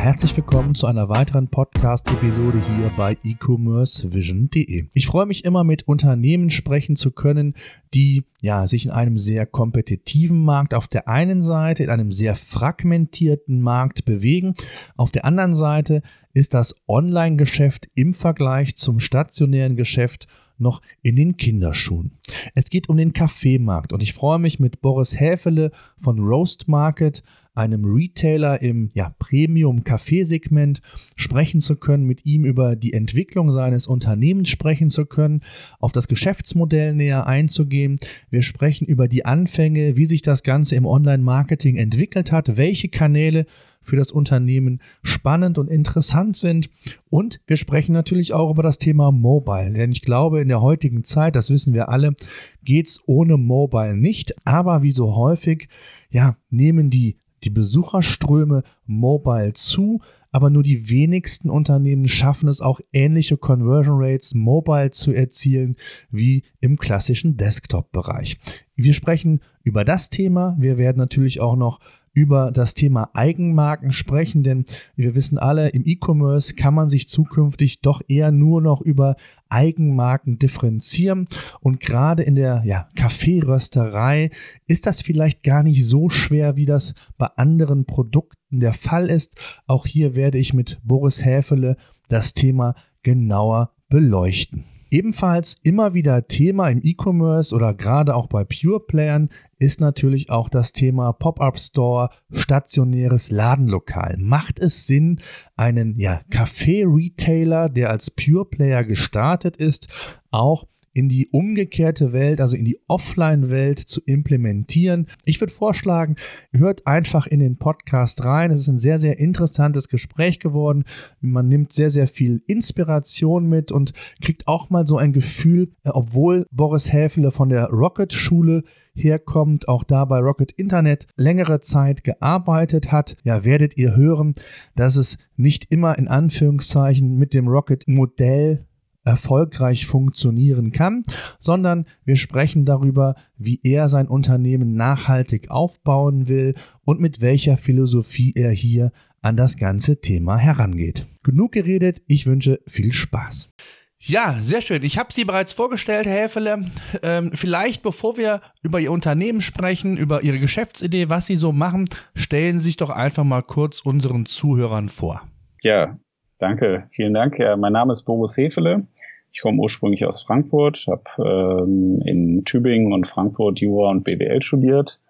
herzlich willkommen zu einer weiteren Podcast-Episode hier bei e-commercevision.de. Ich freue mich immer mit Unternehmen sprechen zu können, die ja sich in einem sehr kompetitiven Markt auf der einen Seite, in einem sehr fragmentierten Markt bewegen. Auf der anderen Seite ist das Online-Geschäft im Vergleich zum stationären Geschäft noch in den Kinderschuhen. Es geht um den Kaffeemarkt und ich freue mich mit Boris Häfele von Roast Market einem Retailer im ja, Premium-Kaffeesegment sprechen zu können, mit ihm über die Entwicklung seines Unternehmens sprechen zu können, auf das Geschäftsmodell näher einzugehen. Wir sprechen über die Anfänge, wie sich das Ganze im Online-Marketing entwickelt hat, welche Kanäle für das Unternehmen spannend und interessant sind. Und wir sprechen natürlich auch über das Thema Mobile. Denn ich glaube, in der heutigen Zeit, das wissen wir alle, geht es ohne Mobile nicht. Aber wie so häufig, ja, nehmen die die Besucherströme mobile zu, aber nur die wenigsten Unternehmen schaffen es auch ähnliche Conversion Rates mobile zu erzielen wie im klassischen Desktop-Bereich. Wir sprechen über das Thema. Wir werden natürlich auch noch über das Thema Eigenmarken sprechen, denn wir wissen alle, im E-Commerce kann man sich zukünftig doch eher nur noch über Eigenmarken differenzieren und gerade in der ja, Kaffeerösterei ist das vielleicht gar nicht so schwer, wie das bei anderen Produkten der Fall ist. Auch hier werde ich mit Boris Häfele das Thema genauer beleuchten. Ebenfalls immer wieder Thema im E-Commerce oder gerade auch bei Pure Playern ist natürlich auch das Thema Pop-up Store, stationäres Ladenlokal. Macht es Sinn, einen ja, Café-Retailer, der als Pure Player gestartet ist, auch in die umgekehrte Welt, also in die Offline-Welt zu implementieren. Ich würde vorschlagen, hört einfach in den Podcast rein. Es ist ein sehr, sehr interessantes Gespräch geworden. Man nimmt sehr, sehr viel Inspiration mit und kriegt auch mal so ein Gefühl, äh, obwohl Boris Häfele von der Rocket-Schule herkommt, auch da bei Rocket Internet längere Zeit gearbeitet hat, ja, werdet ihr hören, dass es nicht immer in Anführungszeichen mit dem Rocket Modell erfolgreich funktionieren kann, sondern wir sprechen darüber, wie er sein Unternehmen nachhaltig aufbauen will und mit welcher Philosophie er hier an das ganze Thema herangeht. Genug geredet, ich wünsche viel Spaß. Ja, sehr schön. Ich habe Sie bereits vorgestellt, Herr Häfele. Ähm, vielleicht bevor wir über Ihr Unternehmen sprechen, über Ihre Geschäftsidee, was Sie so machen, stellen Sie sich doch einfach mal kurz unseren Zuhörern vor. Ja, Danke, vielen Dank. Ja, mein Name ist Boris Hefele. Ich komme ursprünglich aus Frankfurt, habe ähm, in Tübingen und Frankfurt Jura und BWL studiert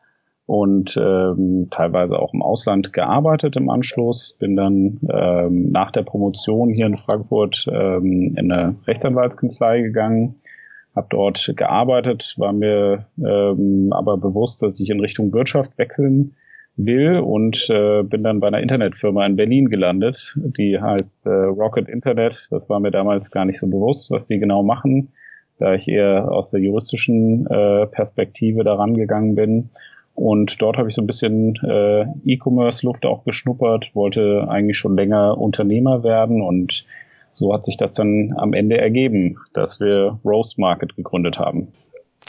und ähm, teilweise auch im Ausland gearbeitet im Anschluss. Bin dann ähm, nach der Promotion hier in Frankfurt ähm, in eine Rechtsanwaltskanzlei gegangen, habe dort gearbeitet, war mir ähm, aber bewusst, dass ich in Richtung Wirtschaft wechseln will und äh, bin dann bei einer Internetfirma in Berlin gelandet, die heißt äh, Rocket Internet. Das war mir damals gar nicht so bewusst, was die genau machen, da ich eher aus der juristischen äh, Perspektive daran gegangen bin. Und dort habe ich so ein bisschen äh, E-Commerce-Luft auch geschnuppert, wollte eigentlich schon länger Unternehmer werden und so hat sich das dann am Ende ergeben, dass wir Roast Market gegründet haben.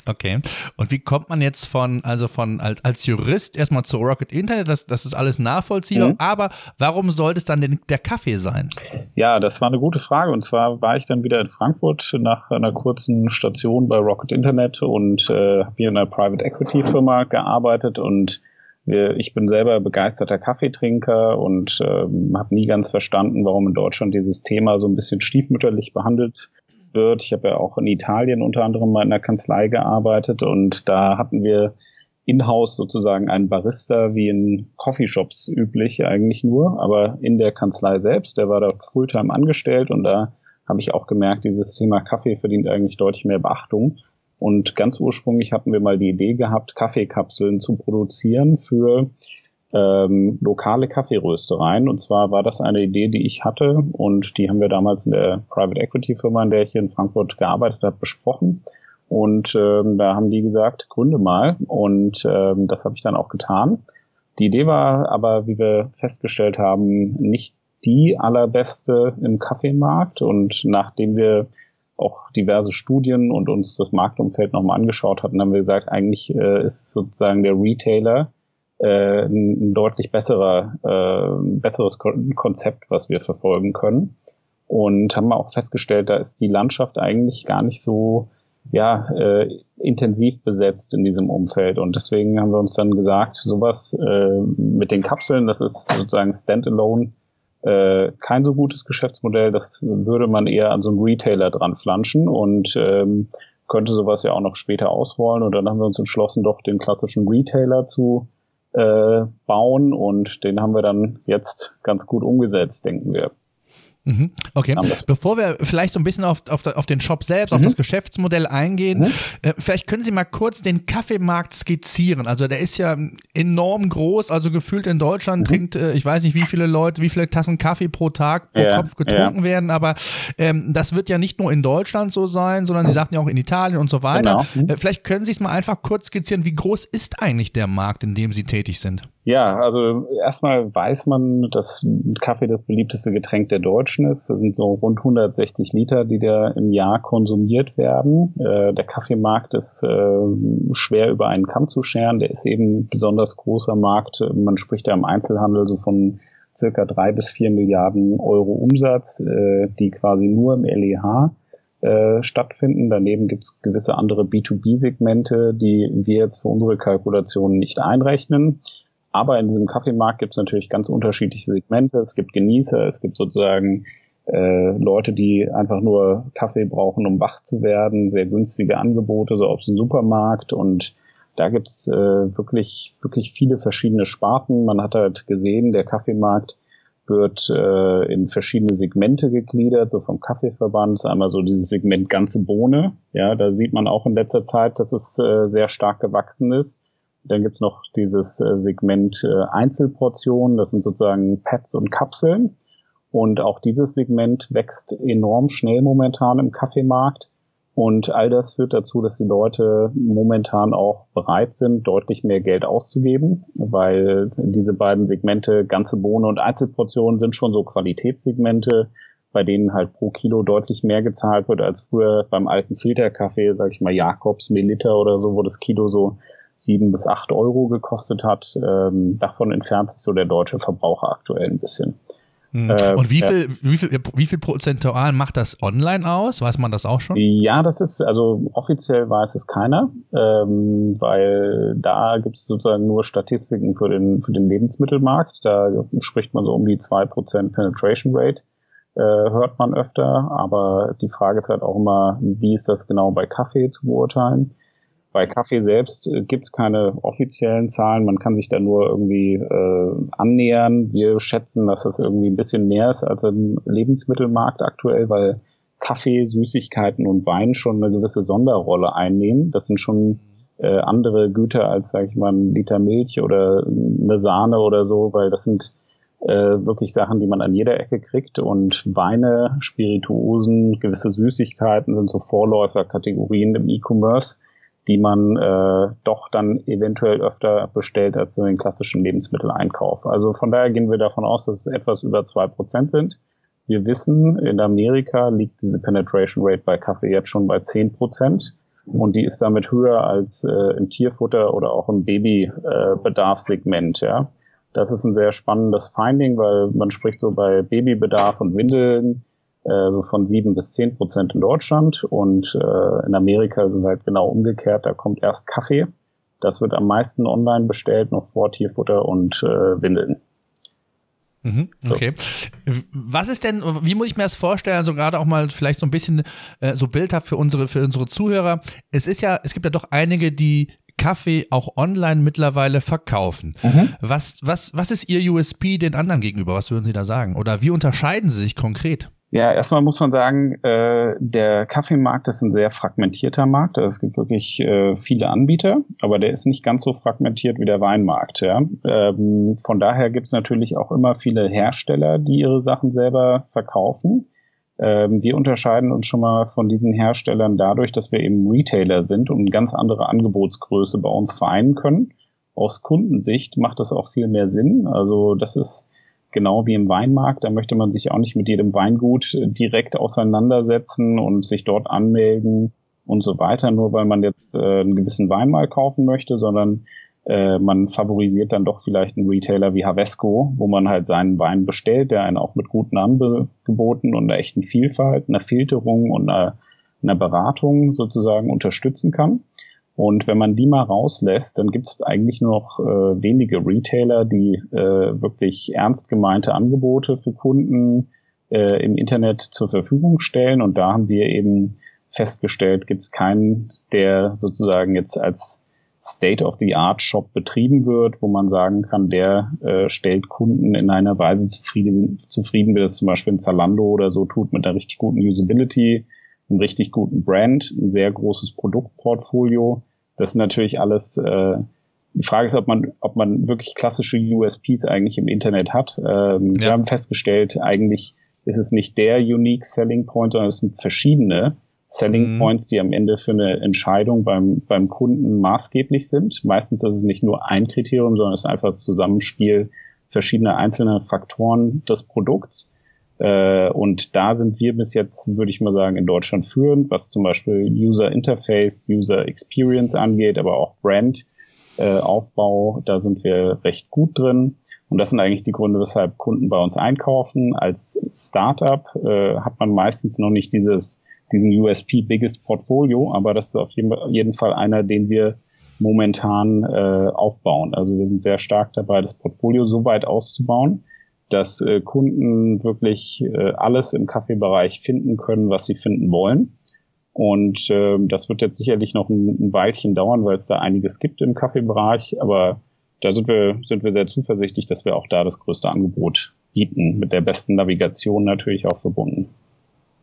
Okay. Und wie kommt man jetzt von, also von als, als Jurist erstmal zu Rocket Internet? Das, das ist alles nachvollziehbar, mhm. aber warum sollte es dann denn der Kaffee sein? Ja, das war eine gute Frage. Und zwar war ich dann wieder in Frankfurt nach einer kurzen Station bei Rocket Internet und äh, habe hier in einer Private Equity Firma gearbeitet und wir, ich bin selber begeisterter Kaffeetrinker und ähm, habe nie ganz verstanden, warum in Deutschland dieses Thema so ein bisschen stiefmütterlich behandelt wird. Ich habe ja auch in Italien unter anderem mal in der Kanzlei gearbeitet und da hatten wir in-house sozusagen einen Barista wie in Coffeeshops üblich eigentlich nur, aber in der Kanzlei selbst, der war da Fulltime angestellt und da habe ich auch gemerkt, dieses Thema Kaffee verdient eigentlich deutlich mehr Beachtung. Und ganz ursprünglich hatten wir mal die Idee gehabt, Kaffeekapseln zu produzieren für ähm, lokale Kaffeeröstereien. Und zwar war das eine Idee, die ich hatte und die haben wir damals in der Private Equity Firma, in der ich hier in Frankfurt gearbeitet habe, besprochen. Und ähm, da haben die gesagt, gründe mal. Und ähm, das habe ich dann auch getan. Die Idee war aber, wie wir festgestellt haben, nicht die allerbeste im Kaffeemarkt. Und nachdem wir auch diverse Studien und uns das Marktumfeld nochmal angeschaut hatten, haben wir gesagt, eigentlich äh, ist sozusagen der Retailer äh, ein, deutlich besserer, äh, besseres Konzept, was wir verfolgen können. Und haben auch festgestellt, da ist die Landschaft eigentlich gar nicht so ja, äh, intensiv besetzt in diesem Umfeld. Und deswegen haben wir uns dann gesagt, sowas äh, mit den Kapseln, das ist sozusagen standalone äh, kein so gutes Geschäftsmodell. Das würde man eher an so einen Retailer dran flanschen und ähm, könnte sowas ja auch noch später ausrollen. Und dann haben wir uns entschlossen, doch den klassischen Retailer zu äh, bauen und den haben wir dann jetzt ganz gut umgesetzt, denken wir. Mhm. Okay, bevor wir vielleicht so ein bisschen auf, auf, auf den Shop selbst, mhm. auf das Geschäftsmodell eingehen, mhm. äh, vielleicht können Sie mal kurz den Kaffeemarkt skizzieren. Also der ist ja enorm groß, also gefühlt in Deutschland mhm. trinkt, äh, ich weiß nicht, wie viele Leute, wie viele Tassen Kaffee pro Tag, pro ja, Kopf getrunken ja. werden, aber ähm, das wird ja nicht nur in Deutschland so sein, sondern Sie sagten ja auch in Italien und so weiter. Genau. Mhm. Äh, vielleicht können Sie es mal einfach kurz skizzieren, wie groß ist eigentlich der Markt, in dem Sie tätig sind? Ja, also erstmal weiß man, dass Kaffee das beliebteste Getränk der Deutschen ist. Das sind so rund 160 Liter, die da im Jahr konsumiert werden. Äh, der Kaffeemarkt ist äh, schwer über einen Kamm zu scheren. Der ist eben besonders großer Markt. Man spricht ja im Einzelhandel so von circa drei bis vier Milliarden Euro Umsatz, äh, die quasi nur im LEH äh, stattfinden. Daneben gibt es gewisse andere B2B-Segmente, die wir jetzt für unsere Kalkulationen nicht einrechnen. Aber in diesem Kaffeemarkt gibt es natürlich ganz unterschiedliche Segmente. Es gibt Genießer, es gibt sozusagen äh, Leute, die einfach nur Kaffee brauchen, um wach zu werden, sehr günstige Angebote, so aus dem Supermarkt und da gibt's äh, wirklich, wirklich viele verschiedene Sparten. Man hat halt gesehen, der Kaffeemarkt wird äh, in verschiedene Segmente gegliedert, so vom Kaffeeverband. Einmal so dieses Segment ganze Bohne. Ja, da sieht man auch in letzter Zeit, dass es äh, sehr stark gewachsen ist. Dann gibt's noch dieses äh, Segment äh, Einzelportionen, das sind sozusagen Pads und Kapseln. Und auch dieses Segment wächst enorm schnell momentan im Kaffeemarkt. Und all das führt dazu, dass die Leute momentan auch bereit sind, deutlich mehr Geld auszugeben, weil diese beiden Segmente, ganze Bohne und Einzelportionen, sind schon so Qualitätssegmente, bei denen halt pro Kilo deutlich mehr gezahlt wird als früher beim alten Filterkaffee, sag ich mal Jakobs, Melita oder so, wo das Kilo so sieben bis acht Euro gekostet hat. Ähm, davon entfernt sich so der deutsche Verbraucher aktuell ein bisschen. Hm. Äh, und wie viel, wie viel, wie viel prozentual macht das online aus? Weiß man das auch schon? Ja, das ist, also offiziell weiß es keiner, ähm, weil da gibt es sozusagen nur Statistiken für den, für den Lebensmittelmarkt. Da spricht man so um die zwei Prozent Penetration Rate, äh, hört man öfter. Aber die Frage ist halt auch immer, wie ist das genau bei Kaffee zu beurteilen? Bei Kaffee selbst äh, gibt es keine offiziellen Zahlen. Man kann sich da nur irgendwie äh, annähern. Wir schätzen, dass das irgendwie ein bisschen mehr ist als im Lebensmittelmarkt aktuell, weil Kaffee, Süßigkeiten und Wein schon eine gewisse Sonderrolle einnehmen. Das sind schon äh, andere Güter als, sage ich mal, ein Liter Milch oder eine Sahne oder so, weil das sind äh, wirklich Sachen, die man an jeder Ecke kriegt. Und Weine, Spirituosen, gewisse Süßigkeiten sind so Vorläuferkategorien im E-Commerce die man äh, doch dann eventuell öfter bestellt als in den klassischen Lebensmitteleinkauf. Also von daher gehen wir davon aus, dass es etwas über zwei Prozent sind. Wir wissen, in Amerika liegt diese Penetration Rate bei Kaffee jetzt schon bei zehn Prozent und die ist damit höher als äh, im Tierfutter oder auch im Babybedarfssegment. Äh, ja, das ist ein sehr spannendes Finding, weil man spricht so bei Babybedarf und Windeln äh, so von sieben bis zehn Prozent in Deutschland und äh, in Amerika ist es halt genau umgekehrt. Da kommt erst Kaffee. Das wird am meisten online bestellt, noch vor Tierfutter und äh, Windeln. Mhm, okay. Was ist denn, wie muss ich mir das vorstellen, also gerade auch mal vielleicht so ein bisschen äh, so bildhaft für unsere, für unsere Zuhörer. Es ist ja, es gibt ja doch einige, die Kaffee auch online mittlerweile verkaufen. Mhm. Was, was, was ist Ihr USP den anderen gegenüber? Was würden Sie da sagen? Oder wie unterscheiden Sie sich konkret? Ja, erstmal muss man sagen, äh, der Kaffeemarkt ist ein sehr fragmentierter Markt. Also es gibt wirklich äh, viele Anbieter, aber der ist nicht ganz so fragmentiert wie der Weinmarkt. Ja? Ähm, von daher gibt es natürlich auch immer viele Hersteller, die ihre Sachen selber verkaufen. Ähm, wir unterscheiden uns schon mal von diesen Herstellern dadurch, dass wir eben Retailer sind und eine ganz andere Angebotsgröße bei uns vereinen können. Aus Kundensicht macht das auch viel mehr Sinn. Also das ist genau wie im Weinmarkt, da möchte man sich auch nicht mit jedem Weingut direkt auseinandersetzen und sich dort anmelden und so weiter, nur weil man jetzt äh, einen gewissen Wein mal kaufen möchte, sondern äh, man favorisiert dann doch vielleicht einen Retailer wie Havesco, wo man halt seinen Wein bestellt, der einen auch mit guten Angeboten und einer echten Vielfalt, einer Filterung und einer, einer Beratung sozusagen unterstützen kann. Und wenn man die mal rauslässt, dann gibt es eigentlich nur noch äh, wenige Retailer, die äh, wirklich ernst gemeinte Angebote für Kunden äh, im Internet zur Verfügung stellen. Und da haben wir eben festgestellt, gibt es keinen, der sozusagen jetzt als State-of-the-Art-Shop betrieben wird, wo man sagen kann, der äh, stellt Kunden in einer Weise zufrieden, zufrieden, wie das zum Beispiel ein Zalando oder so tut, mit einer richtig guten Usability, einem richtig guten Brand, ein sehr großes Produktportfolio. Das ist natürlich alles, äh, die Frage ist, ob man, ob man wirklich klassische USPs eigentlich im Internet hat. Ähm, ja. Wir haben festgestellt, eigentlich ist es nicht der Unique Selling Point, sondern es sind verschiedene Selling mhm. Points, die am Ende für eine Entscheidung beim, beim Kunden maßgeblich sind. Meistens ist es nicht nur ein Kriterium, sondern es ist einfach das Zusammenspiel verschiedener einzelner Faktoren des Produkts. Äh, und da sind wir bis jetzt, würde ich mal sagen, in Deutschland führend, was zum Beispiel User Interface, User Experience angeht, aber auch Brand äh, Aufbau, da sind wir recht gut drin. Und das sind eigentlich die Gründe, weshalb Kunden bei uns einkaufen. Als Startup äh, hat man meistens noch nicht dieses diesen USP Biggest Portfolio, aber das ist auf jeden Fall einer, den wir momentan aufbauen. Also wir sind sehr stark dabei, das Portfolio so weit auszubauen, dass äh, Kunden wirklich äh, alles im Kaffeebereich finden können, was sie finden wollen. Und äh, das wird jetzt sicherlich noch ein, ein Weilchen dauern, weil es da einiges gibt im Kaffeebereich, aber da sind wir, sind wir sehr zuversichtlich, dass wir auch da das größte Angebot bieten, mit der besten Navigation natürlich auch verbunden.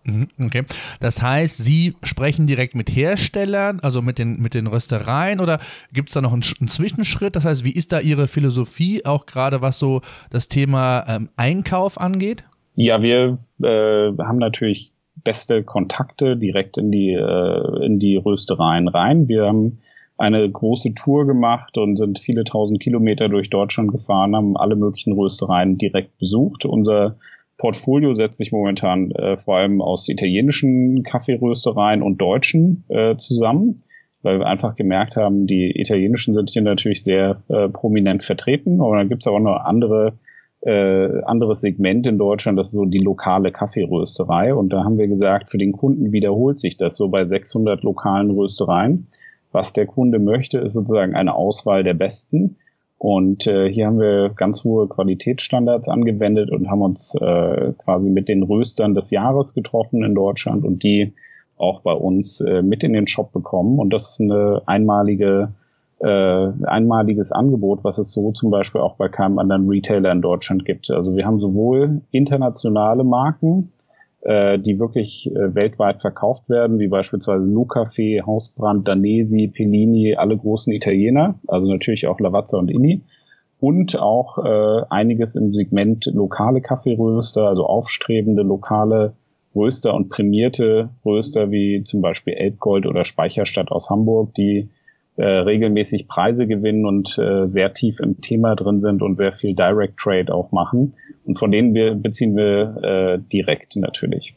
Mhm, okay. Das heißt, Sie sprechen direkt mit Herstellern, also mit den, mit den Röstereien oder gibt es da noch einen, einen, Zwischenschritt? Das heißt, wie ist da Ihre Philosophie, auch gerade was so das Thema ähm, Einkauf angeht? Ja, wir äh, haben natürlich beste Kontakte direkt in die, äh, in die Röstereien rein. Wir haben eine große Tour gemacht und sind viele tausend Kilometer durch Deutschland gefahren, haben alle möglichen Röstereien direkt besucht. Unser Portfolio setzt sich momentan äh, vor allem aus italienischen Kaffeeröstereien und deutschen äh, zusammen, weil wir einfach gemerkt haben, die italienischen sind hier natürlich sehr äh, prominent vertreten, aber dann gibt es auch noch andere äh, anderes Segment in Deutschland, das ist so die lokale Kaffeerösterei. Und da haben wir gesagt, für den Kunden wiederholt sich das so bei 600 lokalen Röstereien. Was der Kunde möchte, ist sozusagen eine Auswahl der besten. Und äh, hier haben wir ganz hohe Qualitätsstandards angewendet und haben uns äh, quasi mit den Röstern des Jahres getroffen in Deutschland und die auch bei uns äh, mit in den Shop bekommen. Und das ist eine einmalige, äh, einmaliges Angebot, was es so zum Beispiel auch bei keinem anderen Retailer in Deutschland gibt. Also wir haben sowohl internationale Marken, äh, die wirklich äh, weltweit verkauft werden, wie beispielsweise Lucafé, Hausbrand, Danesi, Pellini, alle großen Italiener, also natürlich auch Lavazza und Inni. Und auch äh, einiges im Segment lokale Kaffeeröster, also aufstrebende lokale Röster und prämierte Röster wie zum Beispiel Elbgold oder Speicherstadt aus Hamburg, die äh, regelmäßig Preise gewinnen und äh, sehr tief im Thema drin sind und sehr viel Direct Trade auch machen. Und von denen wir, beziehen wir äh, direkt natürlich.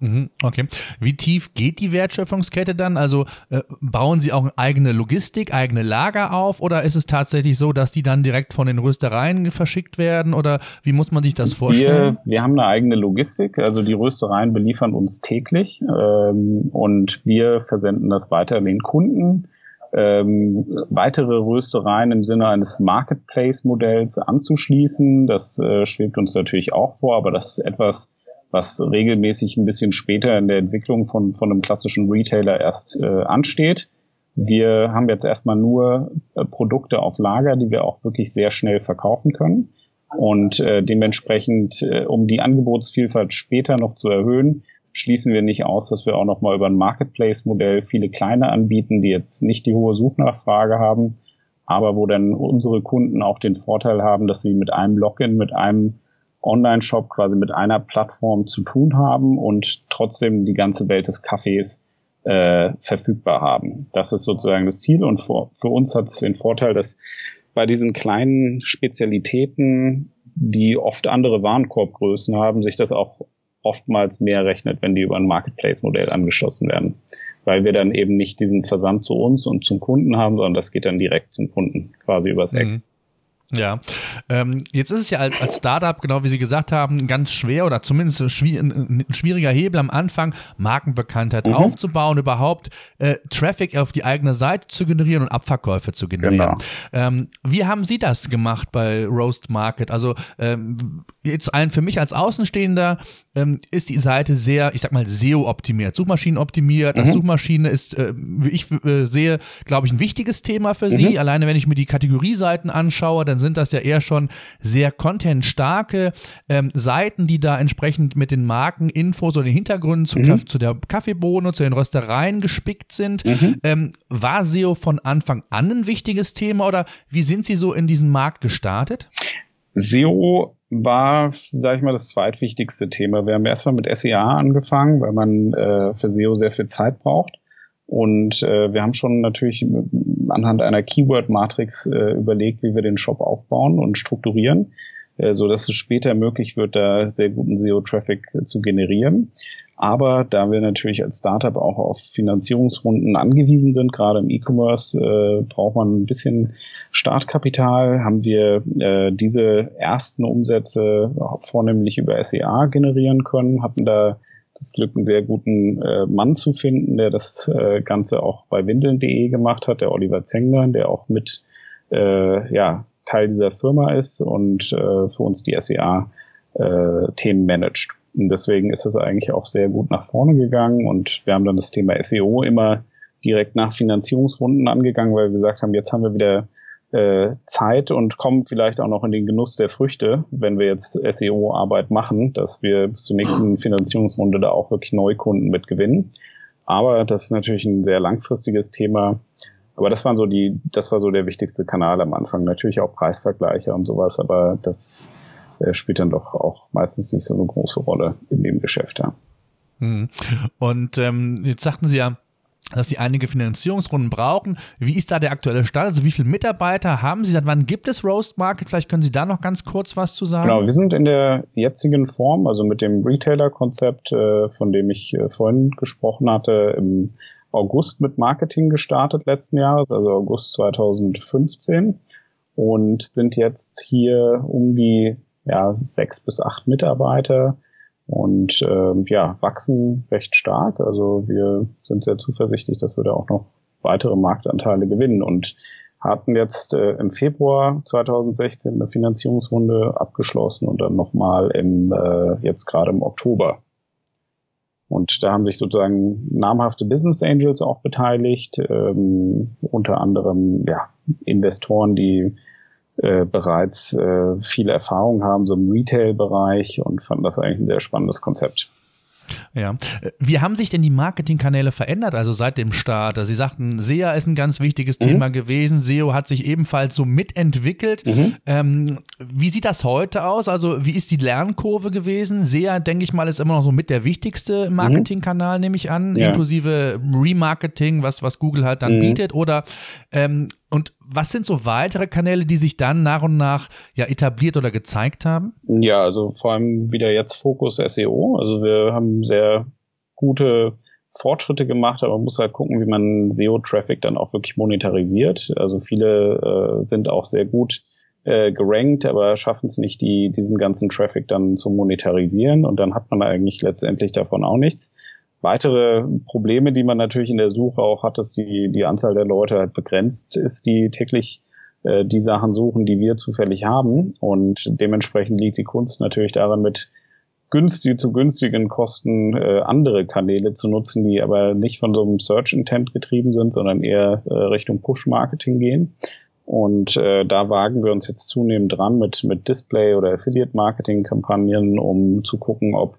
Mhm, okay. Wie tief geht die Wertschöpfungskette dann? Also äh, bauen Sie auch eigene Logistik, eigene Lager auf oder ist es tatsächlich so, dass die dann direkt von den Röstereien verschickt werden oder wie muss man sich das vorstellen? Wir, wir haben eine eigene Logistik, also die Röstereien beliefern uns täglich ähm, und wir versenden das weiter an den Kunden ähm, weitere Röstereien im Sinne eines Marketplace-Modells anzuschließen. Das äh, schwebt uns natürlich auch vor, aber das ist etwas, was regelmäßig ein bisschen später in der Entwicklung von, von einem klassischen Retailer erst äh, ansteht. Wir haben jetzt erstmal nur äh, Produkte auf Lager, die wir auch wirklich sehr schnell verkaufen können. Und äh, dementsprechend, äh, um die Angebotsvielfalt später noch zu erhöhen, schließen wir nicht aus, dass wir auch noch mal über ein Marketplace-Modell viele kleine anbieten, die jetzt nicht die hohe Suchnachfrage haben, aber wo dann unsere Kunden auch den Vorteil haben, dass sie mit einem Login, mit einem Online-Shop quasi mit einer Plattform zu tun haben und trotzdem die ganze Welt des Kaffees äh, verfügbar haben. Das ist sozusagen das Ziel und für, für uns hat es den Vorteil, dass bei diesen kleinen Spezialitäten, die oft andere Warenkorbgrößen haben, sich das auch oftmals mehr rechnet, wenn die über ein Marketplace-Modell angeschlossen werden. weil wir dann eben nicht diesen Versand zu uns und zum Kunden haben, sondern das geht dann direkt zum Kunden quasi übers Eck. Mhm. Ja, ähm, jetzt ist es ja als, als Startup, genau wie Sie gesagt haben, ganz schwer oder zumindest ein, schwieriger Hebel am Anfang, Markenbekanntheit mhm. aufzubauen, überhaupt äh, Traffic auf die eigene Seite zu generieren und Abverkäufe zu generieren. Genau. Ähm, wie haben Sie das gemacht bei Roast Market? Also ähm, jetzt ein für mich als Außenstehender ähm, ist die Seite sehr, ich sag mal, SEO-optimiert, Suchmaschinen optimiert. Mhm. Das Suchmaschine ist, äh, wie ich äh, sehe, glaube ich, ein wichtiges Thema für Sie. Mhm. Alleine wenn ich mir die Kategorieseiten anschaue, dann sind das ja eher schon sehr contentstarke ähm, Seiten, die da entsprechend mit den Markeninfos oder den Hintergründen zu, mhm. zu der Kaffeebohne, zu den Röstereien gespickt sind. Mhm. Ähm, war SEO von Anfang an ein wichtiges Thema oder wie sind Sie so in diesen Markt gestartet? SEO war, sage ich mal, das zweitwichtigste Thema. Wir haben erstmal mit SEA angefangen, weil man äh, für SEO sehr viel Zeit braucht. Und äh, wir haben schon natürlich anhand einer Keyword-Matrix äh, überlegt, wie wir den Shop aufbauen und strukturieren, äh, so dass es später möglich wird, da sehr guten SEO-Traffic zu generieren. Aber da wir natürlich als Startup auch auf Finanzierungsrunden angewiesen sind, gerade im E-Commerce, äh, braucht man ein bisschen Startkapital. Haben wir äh, diese ersten Umsätze vornehmlich über SEA generieren können, hatten da das Glück, einen sehr guten äh, Mann zu finden, der das äh, Ganze auch bei windeln.de gemacht hat, der Oliver Zengler, der auch mit äh, ja, Teil dieser Firma ist und äh, für uns die SEA-Themen äh, managt. Und deswegen ist es eigentlich auch sehr gut nach vorne gegangen und wir haben dann das Thema SEO immer direkt nach Finanzierungsrunden angegangen, weil wir gesagt haben, jetzt haben wir wieder äh, Zeit und kommen vielleicht auch noch in den Genuss der Früchte, wenn wir jetzt SEO-Arbeit machen, dass wir bis zur nächsten Finanzierungsrunde da auch wirklich Neukunden mit gewinnen. Aber das ist natürlich ein sehr langfristiges Thema. Aber das waren so die, das war so der wichtigste Kanal am Anfang. Natürlich auch Preisvergleiche und sowas, aber das äh, spielt dann doch auch meistens nicht so eine große Rolle in dem Geschäft. Ja. Hm. Und ähm, jetzt sagten Sie ja, dass Sie einige Finanzierungsrunden brauchen. Wie ist da der aktuelle Stand? Also wie viele Mitarbeiter haben Sie? Seit wann gibt es Roast Market? Vielleicht können Sie da noch ganz kurz was zu sagen. Genau, wir sind in der jetzigen Form, also mit dem Retailer-Konzept, äh, von dem ich äh, vorhin gesprochen hatte, im August mit Marketing gestartet letzten Jahres, also August 2015 und sind jetzt hier um die ja, sechs bis acht Mitarbeiter und äh, ja, wachsen recht stark. Also wir sind sehr zuversichtlich, dass wir da auch noch weitere Marktanteile gewinnen und hatten jetzt äh, im Februar 2016 eine Finanzierungsrunde abgeschlossen und dann nochmal im äh, jetzt gerade im Oktober. Und da haben sich sozusagen namhafte Business Angels auch beteiligt, ähm, unter anderem ja, Investoren, die äh, bereits äh, viele Erfahrung haben, so im Retail-Bereich und fanden das eigentlich ein sehr spannendes Konzept. Ja. Wie haben sich denn die Marketingkanäle verändert, also seit dem Start? Also Sie sagten, SEA ist ein ganz wichtiges mhm. Thema gewesen. SEO hat sich ebenfalls so mitentwickelt. Mhm. Ähm, wie sieht das heute aus? Also, wie ist die Lernkurve gewesen? SEA, denke ich mal, ist immer noch so mit der wichtigste mhm. Marketingkanal, nehme ich an, ja. inklusive Remarketing, was, was Google halt dann mhm. bietet. Oder ähm, und was sind so weitere Kanäle, die sich dann nach und nach ja etabliert oder gezeigt haben? Ja, also vor allem wieder jetzt Fokus SEO. Also wir haben sehr gute Fortschritte gemacht, aber man muss halt gucken, wie man SEO-Traffic dann auch wirklich monetarisiert. Also viele äh, sind auch sehr gut äh, gerankt, aber schaffen es nicht, die, diesen ganzen Traffic dann zu monetarisieren und dann hat man eigentlich letztendlich davon auch nichts. Weitere Probleme, die man natürlich in der Suche auch hat, dass die, die Anzahl der Leute halt begrenzt ist, die täglich äh, die Sachen suchen, die wir zufällig haben. Und dementsprechend liegt die Kunst natürlich daran, mit günstig zu günstigen Kosten äh, andere Kanäle zu nutzen, die aber nicht von so einem Search Intent getrieben sind, sondern eher äh, Richtung Push Marketing gehen. Und äh, da wagen wir uns jetzt zunehmend dran mit, mit Display oder Affiliate Marketing Kampagnen, um zu gucken, ob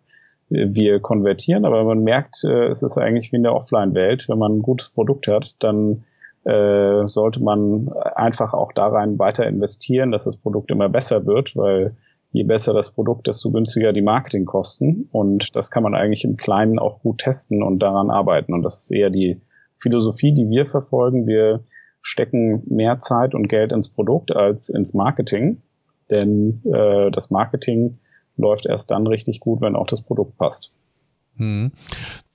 wir konvertieren, aber man merkt, äh, es ist eigentlich wie in der Offline-Welt. Wenn man ein gutes Produkt hat, dann äh, sollte man einfach auch da rein weiter investieren, dass das Produkt immer besser wird, weil je besser das Produkt, desto günstiger die Marketingkosten. Und das kann man eigentlich im Kleinen auch gut testen und daran arbeiten. Und das ist eher die Philosophie, die wir verfolgen. Wir stecken mehr Zeit und Geld ins Produkt als ins Marketing. Denn äh, das Marketing läuft erst dann richtig gut, wenn auch das Produkt passt. Hm.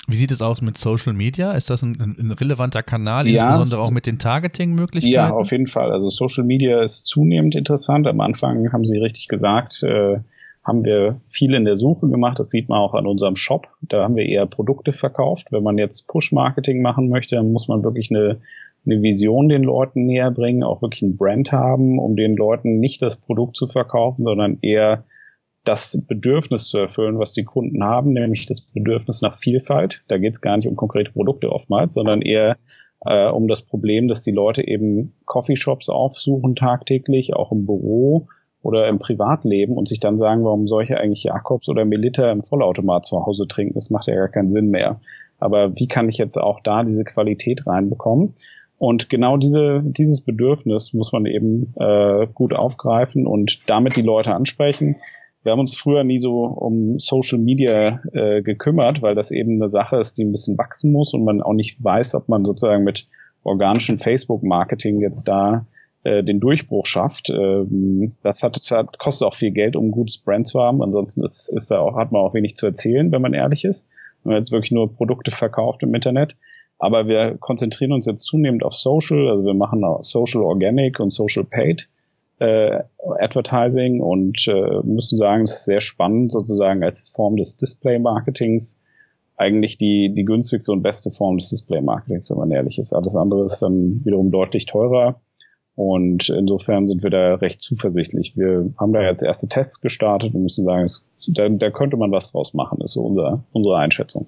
Wie sieht es aus mit Social Media? Ist das ein, ein relevanter Kanal, ja, insbesondere auch mit den Targeting-Möglichkeiten? Ja, auf jeden Fall. Also Social Media ist zunehmend interessant. Am Anfang haben Sie richtig gesagt, äh, haben wir viel in der Suche gemacht. Das sieht man auch an unserem Shop. Da haben wir eher Produkte verkauft. Wenn man jetzt Push-Marketing machen möchte, dann muss man wirklich eine, eine Vision den Leuten näher bringen, auch wirklich ein Brand haben, um den Leuten nicht das Produkt zu verkaufen, sondern eher das Bedürfnis zu erfüllen, was die Kunden haben, nämlich das Bedürfnis nach Vielfalt. Da geht es gar nicht um konkrete Produkte oftmals, sondern eher äh, um das Problem, dass die Leute eben Coffeeshops aufsuchen tagtäglich, auch im Büro oder im Privatleben und sich dann sagen, warum soll ich eigentlich Jakobs oder Melita im Vollautomat zu Hause trinken? Das macht ja gar keinen Sinn mehr. Aber wie kann ich jetzt auch da diese Qualität reinbekommen? Und genau diese, dieses Bedürfnis muss man eben äh, gut aufgreifen und damit die Leute ansprechen. Wir haben uns früher nie so um Social Media äh, gekümmert, weil das eben eine Sache ist, die ein bisschen wachsen muss und man auch nicht weiß, ob man sozusagen mit organischem Facebook-Marketing jetzt da äh, den Durchbruch schafft. Ähm, das hat, das hat, kostet auch viel Geld, um ein gutes Brand zu haben. Ansonsten ist, ist da auch, hat man auch wenig zu erzählen, wenn man ehrlich ist. Wenn man jetzt wirklich nur Produkte verkauft im Internet. Aber wir konzentrieren uns jetzt zunehmend auf Social. Also wir machen Social Organic und Social Paid äh, Advertising und äh, müssen sagen, es ist sehr spannend sozusagen als Form des Display-Marketings eigentlich die, die günstigste und beste Form des Display-Marketings, wenn man ehrlich ist. Alles andere ist dann wiederum deutlich teurer und insofern sind wir da recht zuversichtlich. Wir haben da jetzt erste Tests gestartet und müssen sagen, es, da, da könnte man was draus machen, ist so unser, unsere Einschätzung.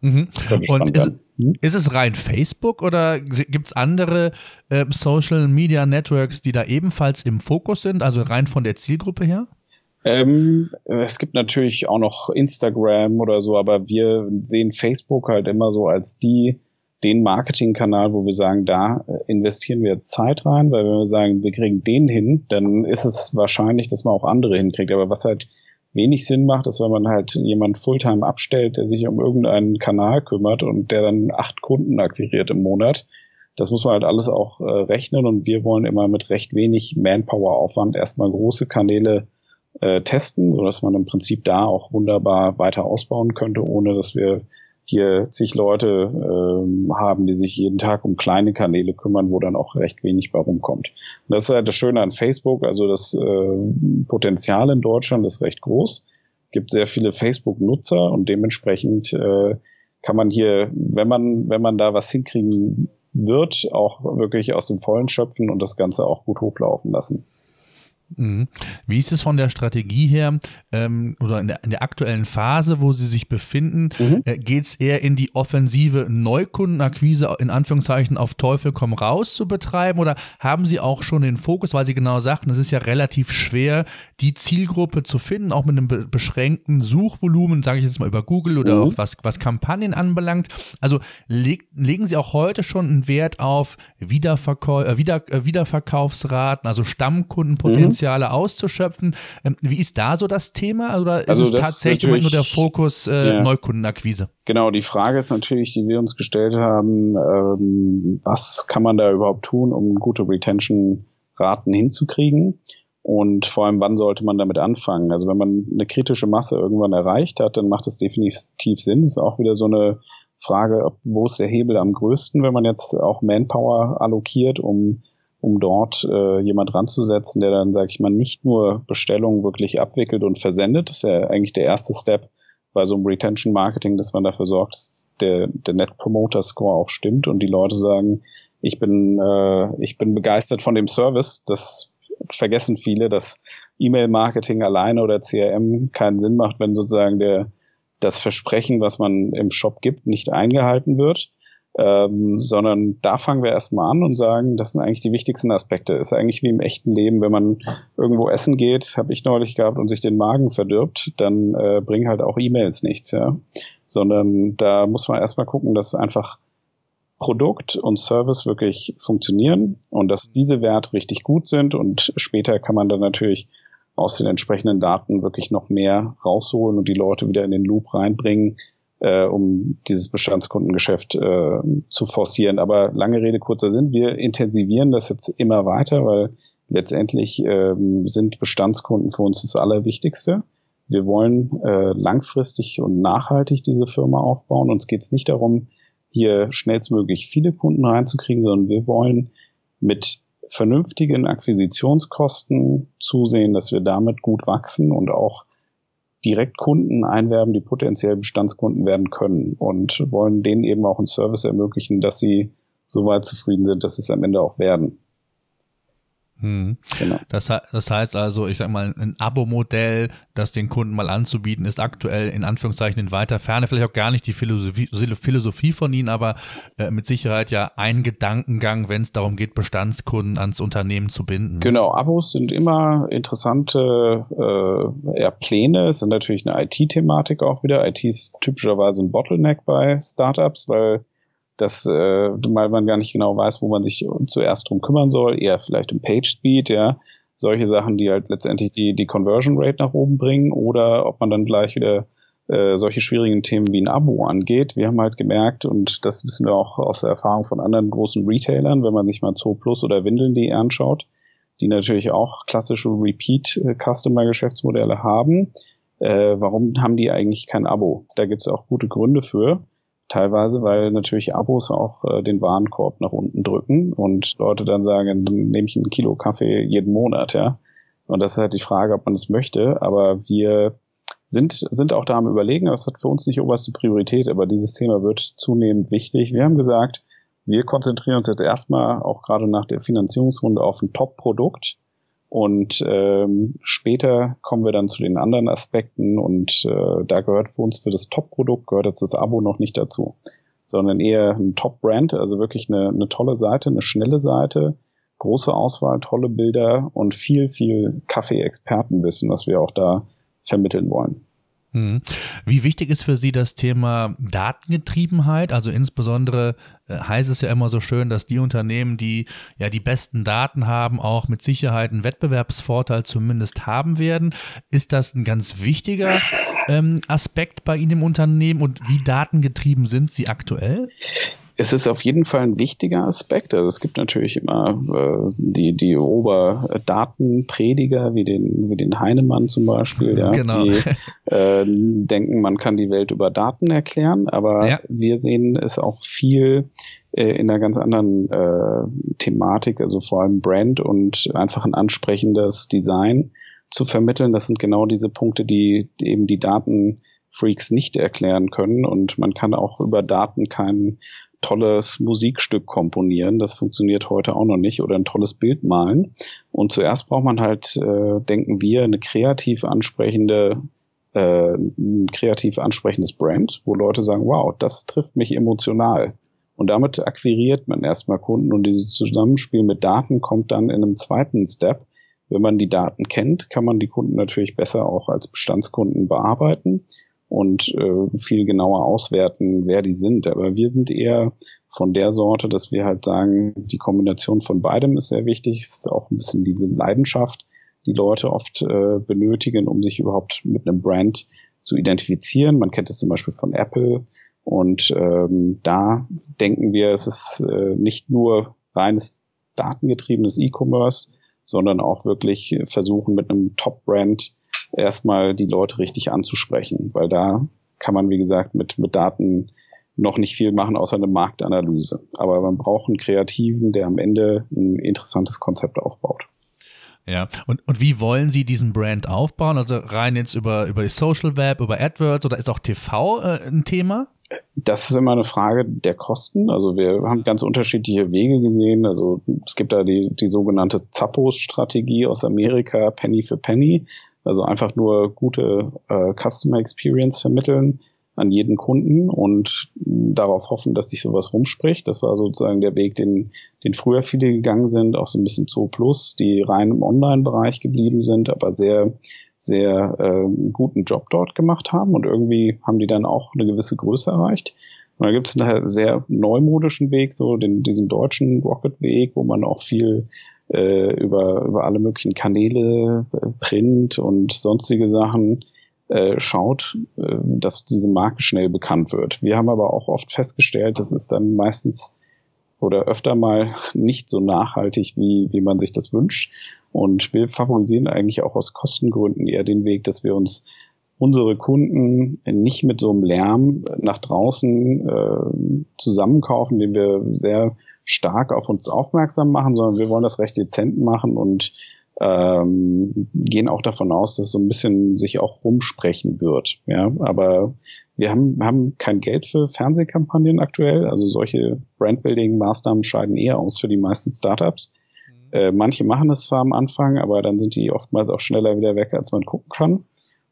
Mhm. Und ist, hm? ist, es rein Facebook oder gibt es andere äh, Social Media Networks, die da ebenfalls im Fokus sind, also rein von der Zielgruppe her? Ähm, es gibt natürlich auch noch Instagram oder so, aber wir sehen Facebook halt immer so als die den Marketingkanal, wo wir sagen, da äh, investieren wir jetzt Zeit rein, weil wenn wir sagen, wir kriegen den hin, dann ist es wahrscheinlich, dass man auch andere hinkriegt. Aber was halt wenig Sinn macht, ist, wenn man halt jemand Fulltime abstellt, der sich um irgendeinen Kanal kümmert und der dann acht Kunden akquiriert im Monat. Das muss man halt alles auch äh, rechnen und wir wollen immer mit recht wenig Manpower-Aufwand erstmal große Kanäle äh, testen, sodass man im Prinzip da auch wunderbar weiter ausbauen könnte, ohne dass wir hier zig Leute ähm, haben, die sich jeden Tag um kleine Kanäle kümmern, wo dann auch recht wenig bei rumkommt. Und das ist halt das Schöne an Facebook, also das äh, Potenzial in Deutschland ist recht groß. Gibt sehr viele Facebook-Nutzer und dementsprechend äh, kann man hier, wenn man, wenn man da was hinkriegen wird, auch wirklich aus dem Vollen schöpfen und das Ganze auch gut hochlaufen lassen. Mhm. Wie ist es von der Strategie her ähm, oder in der, in der, aktuellen Phase, wo Sie sich befinden? Mhm. Äh, Geht es eher in die offensive Neukundenakquise in Anführungszeichen auf Teufel komm raus zu betreiben oder haben Sie auch schon den Fokus, weil Sie genau sagten, es ist ja relativ schwer, die Zielgruppe zu finden, auch mit einem be beschränkten Suchvolumen, sage ich jetzt mal über Google oder mhm. auch was, was Kampagnen anbelangt. Also leg, legen Sie auch heute schon einen Wert auf Wiederverkäu äh, Wieder äh, Wiederverkaufsraten, also Stammkundenpotenzial? Mhm. Potenziale auszuschöpfen. Ähm, wie ist da so das Thema? Oder ist also es tatsächlich nur der Fokus äh, ja. Neukundenakquise? Genau, die Frage ist natürlich, die wir uns gestellt haben, ähm, was kann man da überhaupt tun, um gute Retention-Raten hinzukriegen? Und vor allem, wann sollte man damit anfangen? Also wenn man eine kritische Masse irgendwann erreicht hat, dann macht es definitiv Sinn. Das ist auch wieder so eine Frage, wo ist der Hebel am größten, wenn man jetzt auch Manpower allokiert, um um dort äh, jemand ranzusetzen, der dann, sage ich mal, nicht nur Bestellungen wirklich abwickelt und versendet. Das ist ja eigentlich der erste Step bei so einem Retention Marketing, dass man dafür sorgt, dass der, der Net Promoter Score auch stimmt und die Leute sagen, ich bin, äh, ich bin begeistert von dem Service. Das vergessen viele, dass E-Mail-Marketing alleine oder CRM keinen Sinn macht, wenn sozusagen der, das Versprechen, was man im Shop gibt, nicht eingehalten wird ähm, sondern da fangen wir erstmal an und sagen, das sind eigentlich die wichtigsten Aspekte. Ist eigentlich wie im echten Leben, wenn man irgendwo essen geht, habe ich neulich gehabt und sich den Magen verdirbt, dann äh, bringen halt auch E-Mails nichts, ja. Sondern da muss man erstmal gucken, dass einfach Produkt und Service wirklich funktionieren und dass diese Werte richtig gut sind und später kann man dann natürlich aus den entsprechenden Daten wirklich noch mehr rausholen und die Leute wieder in den Loop reinbringen, äh, um dieses Bestandskundengeschäft äh, zu forcieren. Aber lange Rede, kurzer Sinn, wir intensivieren das jetzt immer weiter, weil letztendlich ähm, sind Bestandskunden für uns das Allerwichtigste. wir wollen äh, langfristig und nachhaltig diese Firma aufbauen. Uns geht es nicht darum, hier schnellstmöglich viele Kunden reinzukriegen, sondern wir wollen mit vernünftigen Akquisitionskosten zusehen, dass wir damit gut wachsen und auch direkt Kunden einwerben, die potenziell Bestandskunden werden können und wollen denen eben auch einen Service ermöglichen, dass sie so weit zufrieden sind, dass sie es am Ende auch werden. Hm. Genau. Das, das, heißt also, ich sag mal, ein Abo-Modell, das den Kunden mal anzubieten, ist aktuell in Anführungszeichen in weiter Ferne. Vielleicht auch gar nicht die Philosophie, Philosophie von Ihnen, aber äh, mit Sicherheit ja ein Gedankengang, wenn es darum geht, Bestandskunden ans Unternehmen zu binden. Genau, Abos sind immer interessante äh, eher Pläne. Es sind natürlich eine IT-Thematik auch wieder. IT ist typischerweise ein Bottleneck bei Startups, weil dass äh, weil man gar nicht genau weiß, wo man sich zuerst drum kümmern soll, eher vielleicht im Page Speed, ja, solche Sachen, die halt letztendlich die die Conversion Rate nach oben bringen oder ob man dann gleich wieder äh, solche schwierigen Themen wie ein Abo angeht. Wir haben halt gemerkt und das wissen wir auch aus der Erfahrung von anderen großen Retailern, wenn man sich mal Zoo Plus oder Windeln.de anschaut, die natürlich auch klassische Repeat äh, Customer Geschäftsmodelle haben. Äh, warum haben die eigentlich kein Abo? Da gibt es auch gute Gründe für teilweise, weil natürlich Abos auch äh, den Warenkorb nach unten drücken und Leute dann sagen, dann nehme ich ein Kilo Kaffee jeden Monat, ja. Und das ist halt die Frage, ob man das möchte. Aber wir sind, sind auch da am überlegen, das hat für uns nicht oberste Priorität, aber dieses Thema wird zunehmend wichtig. Wir haben gesagt, wir konzentrieren uns jetzt erstmal auch gerade nach der Finanzierungsrunde auf ein Top-Produkt und ähm, später kommen wir dann zu den anderen Aspekten und äh, da gehört für uns für das Top-Produkt gehört jetzt das Abo noch nicht dazu, sondern eher ein Top-Brand, also wirklich eine, eine tolle Seite, eine schnelle Seite, große Auswahl, tolle Bilder und viel, viel Kaffee-Expertenwissen, was wir auch da vermitteln wollen. Mhm. Wie wichtig ist für Sie das Thema Datengetriebenheit? Also insbesondere äh, heißt es ja immer so schön, dass die Unternehmen, die ja die besten Daten haben, auch mit Sicherheit einen Wettbewerbsvorteil zumindest haben werden. Ist das ein ganz wichtiger ähm, Aspekt bei Ihnen im Unternehmen und wie datengetrieben sind Sie aktuell? Es ist auf jeden Fall ein wichtiger Aspekt. Also es gibt natürlich immer äh, die, die Oberdatenprediger, wie den, wie den Heinemann zum Beispiel, ja, genau. die äh, denken, man kann die Welt über Daten erklären, aber ja. wir sehen es auch viel äh, in einer ganz anderen äh, Thematik, also vor allem Brand und einfach ein ansprechendes Design zu vermitteln. Das sind genau diese Punkte, die, die eben die Datenfreaks nicht erklären können und man kann auch über Daten keinen tolles Musikstück komponieren. Das funktioniert heute auch noch nicht. Oder ein tolles Bild malen. Und zuerst braucht man halt, äh, denken wir, eine kreativ ansprechende, äh, ein kreativ ansprechendes Brand, wo Leute sagen, wow, das trifft mich emotional. Und damit akquiriert man erstmal Kunden und dieses Zusammenspiel mit Daten kommt dann in einem zweiten Step. Wenn man die Daten kennt, kann man die Kunden natürlich besser auch als Bestandskunden bearbeiten und äh, viel genauer auswerten, wer die sind. Aber wir sind eher von der Sorte, dass wir halt sagen, die Kombination von beidem ist sehr wichtig. Es ist auch ein bisschen diese Leidenschaft, die Leute oft äh, benötigen, um sich überhaupt mit einem Brand zu identifizieren. Man kennt es zum Beispiel von Apple. Und ähm, da denken wir, es ist äh, nicht nur reines datengetriebenes E-Commerce, sondern auch wirklich versuchen, mit einem Top-Brand erstmal die Leute richtig anzusprechen, weil da kann man, wie gesagt, mit, mit Daten noch nicht viel machen, außer eine Marktanalyse. Aber man braucht einen Kreativen, der am Ende ein interessantes Konzept aufbaut. Ja, und, und wie wollen Sie diesen Brand aufbauen? Also rein jetzt über, über die Social Web, über AdWords oder ist auch TV äh, ein Thema? Das ist immer eine Frage der Kosten. Also wir haben ganz unterschiedliche Wege gesehen. Also es gibt da die, die sogenannte Zappos-Strategie aus Amerika, Penny für Penny. Also einfach nur gute äh, Customer Experience vermitteln an jeden Kunden und darauf hoffen, dass sich sowas rumspricht. Das war sozusagen der Weg, den, den früher viele gegangen sind, auch so ein bisschen Zoo Plus, die rein im Online-Bereich geblieben sind, aber sehr, sehr äh, guten Job dort gemacht haben und irgendwie haben die dann auch eine gewisse Größe erreicht. Und da gibt es einen sehr neumodischen Weg, so den, diesen deutschen Rocket-Weg, wo man auch viel äh, über, über alle möglichen Kanäle, äh, Print und sonstige Sachen äh, schaut, äh, dass diese Marke schnell bekannt wird. Wir haben aber auch oft festgestellt, das ist dann meistens oder öfter mal nicht so nachhaltig, wie, wie man sich das wünscht. Und wir favorisieren eigentlich auch aus Kostengründen eher den Weg, dass wir uns unsere Kunden nicht mit so einem Lärm nach draußen äh, zusammenkaufen, den wir sehr stark auf uns aufmerksam machen, sondern wir wollen das recht dezent machen und ähm, gehen auch davon aus, dass so ein bisschen sich auch rumsprechen wird. Ja, aber wir haben, haben kein Geld für Fernsehkampagnen aktuell. Also solche Brandbuilding-Maßnahmen scheiden eher aus für die meisten Startups. Mhm. Äh, manche machen das zwar am Anfang, aber dann sind die oftmals auch schneller wieder weg, als man gucken kann.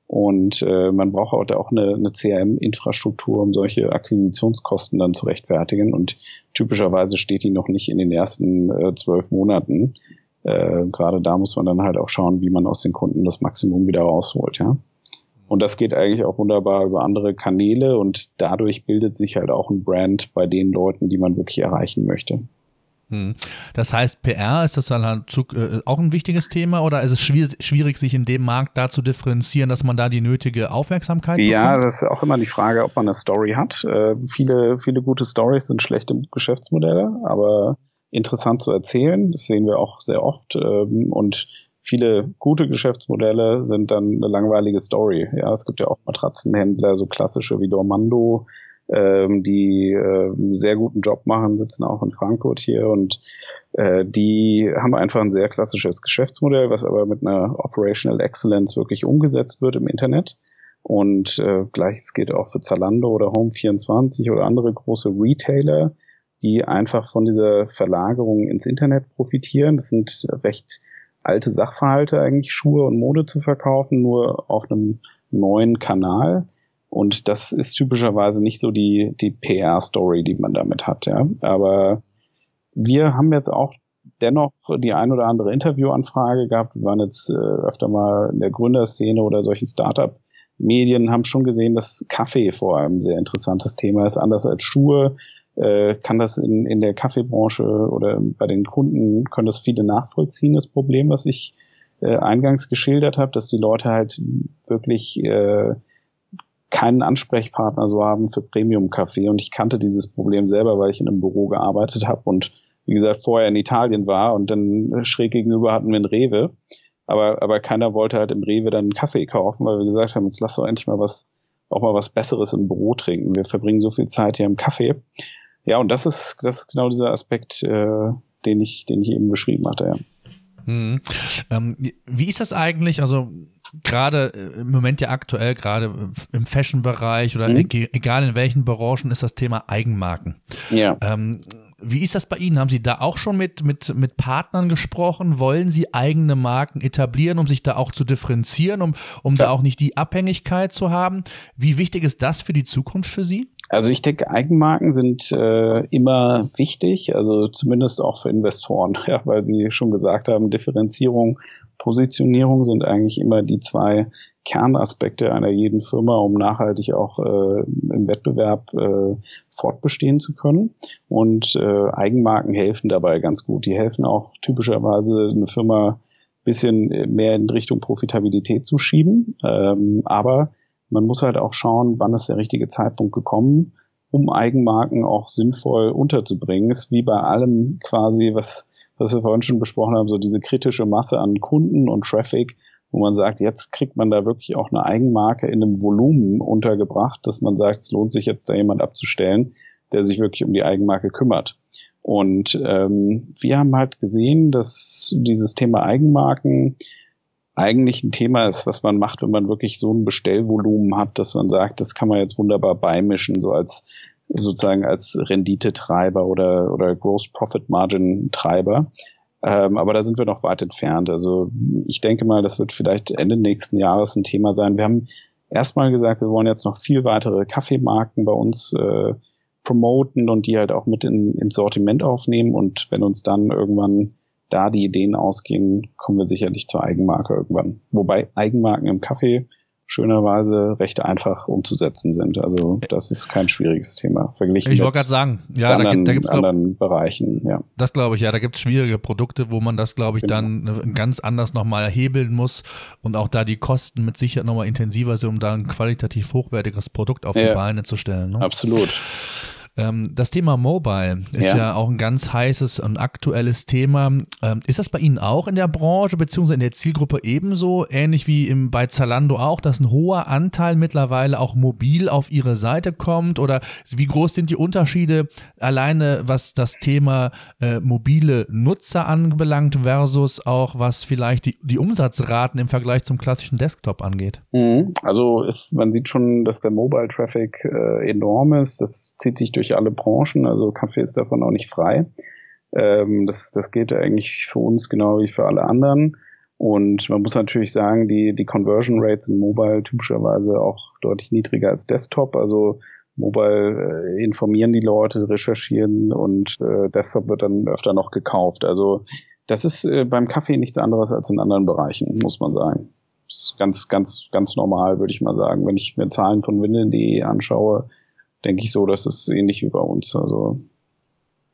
Und äh, man braucht auch, auch eine, eine CRM-Infrastruktur, um solche Akquisitionskosten dann zu rechtfertigen. Und typischerweise steht die noch nicht in den ersten äh, zwölf Monaten. Äh, Gerade da muss man dann halt auch schauen, wie man aus den Kunden das Maximum wieder rausholt, ja. Und das geht eigentlich auch wunderbar über andere Kanäle und dadurch bildet sich halt auch ein Brand bei den Leuten, die man wirklich erreichen möchte. Hm. Das heißt, PR ist das dann halt äh, auch ein wichtiges Thema oder ist es schwierig, sich in dem Markt da zu differenzieren, dass man da die nötige Aufmerksamkeit bekommt? Ja, das ist auch immer die Frage, ob man eine Story hat. Äh, viele, viele gute Stories sind schlechte Geschäftsmodelle, aber interessant zu erzählen. Das sehen wir auch sehr oft. Ähm, und viele gute Geschäftsmodelle sind dann eine langweilige Story. Ja, es gibt ja auch Matratzenhändler, so klassische wie Dormando, ähm, die äh, sehr guten Job machen, sitzen auch in Frankfurt hier und äh, die haben einfach ein sehr klassisches Geschäftsmodell, was aber mit einer Operational Excellence wirklich umgesetzt wird im Internet. Und äh, gleiches geht auch für Zalando oder Home24 oder andere große Retailer, die einfach von dieser Verlagerung ins Internet profitieren. Das sind recht alte Sachverhalte eigentlich, Schuhe und Mode zu verkaufen, nur auf einem neuen Kanal. Und das ist typischerweise nicht so die, die PR-Story, die man damit hat, ja. Aber wir haben jetzt auch dennoch die ein oder andere Interviewanfrage gehabt. Wir waren jetzt äh, öfter mal in der Gründerszene oder solchen Startup-Medien, haben schon gesehen, dass Kaffee vor allem ein sehr interessantes Thema ist, anders als Schuhe. Äh, kann das in, in der Kaffeebranche oder bei den Kunden, können das viele nachvollziehen, das Problem, was ich äh, eingangs geschildert habe, dass die Leute halt wirklich äh, keinen Ansprechpartner so haben für Premium-Kaffee. Und ich kannte dieses Problem selber, weil ich in einem Büro gearbeitet habe und wie gesagt vorher in Italien war und dann schräg gegenüber hatten wir einen Rewe. Aber, aber keiner wollte halt im Rewe dann einen Kaffee kaufen, weil wir gesagt haben, jetzt lass doch endlich mal was, auch mal was Besseres im Büro trinken. Wir verbringen so viel Zeit hier im Kaffee. Ja, und das ist, das ist genau dieser Aspekt, äh, den ich, den ich eben beschrieben hatte, ja. Hm. Ähm, wie ist das eigentlich? Also gerade äh, im Moment ja aktuell, gerade im Fashion-Bereich oder mhm. egal in welchen Branchen, ist das Thema Eigenmarken. Ja. Ähm, wie ist das bei Ihnen? Haben Sie da auch schon mit, mit, mit Partnern gesprochen? Wollen Sie eigene Marken etablieren, um sich da auch zu differenzieren, um, um ja. da auch nicht die Abhängigkeit zu haben? Wie wichtig ist das für die Zukunft für Sie? Also ich denke, Eigenmarken sind äh, immer wichtig, also zumindest auch für Investoren, ja, weil Sie schon gesagt haben, Differenzierung, Positionierung sind eigentlich immer die zwei Kernaspekte einer jeden Firma, um nachhaltig auch äh, im Wettbewerb äh, fortbestehen zu können. Und äh, Eigenmarken helfen dabei ganz gut. Die helfen auch typischerweise eine Firma bisschen mehr in Richtung Profitabilität zu schieben. Ähm, aber man muss halt auch schauen, wann ist der richtige Zeitpunkt gekommen, um Eigenmarken auch sinnvoll unterzubringen. Ist wie bei allem quasi, was, was wir vorhin schon besprochen haben, so diese kritische Masse an Kunden und Traffic, wo man sagt, jetzt kriegt man da wirklich auch eine Eigenmarke in einem Volumen untergebracht, dass man sagt, es lohnt sich jetzt da jemand abzustellen, der sich wirklich um die Eigenmarke kümmert. Und ähm, wir haben halt gesehen, dass dieses Thema Eigenmarken eigentlich ein Thema ist, was man macht, wenn man wirklich so ein Bestellvolumen hat, dass man sagt, das kann man jetzt wunderbar beimischen, so als sozusagen als Renditetreiber oder, oder Gross Profit Margin Treiber. Ähm, aber da sind wir noch weit entfernt. Also ich denke mal, das wird vielleicht Ende nächsten Jahres ein Thema sein. Wir haben erstmal gesagt, wir wollen jetzt noch viel weitere Kaffeemarken bei uns äh, promoten und die halt auch mit in, ins Sortiment aufnehmen. Und wenn uns dann irgendwann da die Ideen ausgehen, kommen wir sicherlich zur Eigenmarke irgendwann. Wobei Eigenmarken im Kaffee schönerweise recht einfach umzusetzen sind. Also das ist kein schwieriges Thema verglichen ich wollte gerade sagen, ja, anderen, da gibt es anderen Bereichen. Ja. Das glaube ich, ja, da gibt es schwierige Produkte, wo man das, glaube ich, genau. dann ganz anders nochmal hebeln muss und auch da die Kosten mit Sicherheit nochmal intensiver sind, um da ein qualitativ hochwertiges Produkt auf ja. die Beine zu stellen. Ne? Absolut. Ähm, das Thema Mobile ist ja. ja. auch ein ganz heißes und aktuelles Thema. Ähm, ist das bei Ihnen auch in der Branche beziehungsweise in der Zielgruppe ebenso, ähnlich wie im, bei Zalando auch, dass ein hoher Anteil mittlerweile auch mobil auf Ihre Seite kommt? Oder wie groß sind die Unterschiede alleine, was das Thema äh, mobile Nutzer anbelangt versus auch was vielleicht die, die Umsatzraten im Vergleich zum klassischen Desktop angeht? Mhm. Also ist, man sieht schon, dass der Mobile Traffic äh, enorm ist. Das zieht sich durch alle Branchen. Also Kaffee ist davon auch nicht frei. Ähm, das, das gilt eigentlich für uns genau wie für alle anderen. Und man muss natürlich sagen, die, die Conversion Rates in Mobile typischerweise auch deutlich niedriger als Desktop. Also Mobile äh, informieren die Leute, recherchieren und äh, Desktop wird dann öfter noch gekauft. Also das ist äh, beim Kaffee nichts anderes als in anderen Bereichen, muss man sagen. Das ist ganz, ganz, ganz normal, würde ich mal sagen. Wenn ich mir Zahlen von Windeln.de anschaue, denke ich so, das ist ähnlich wie bei uns. Also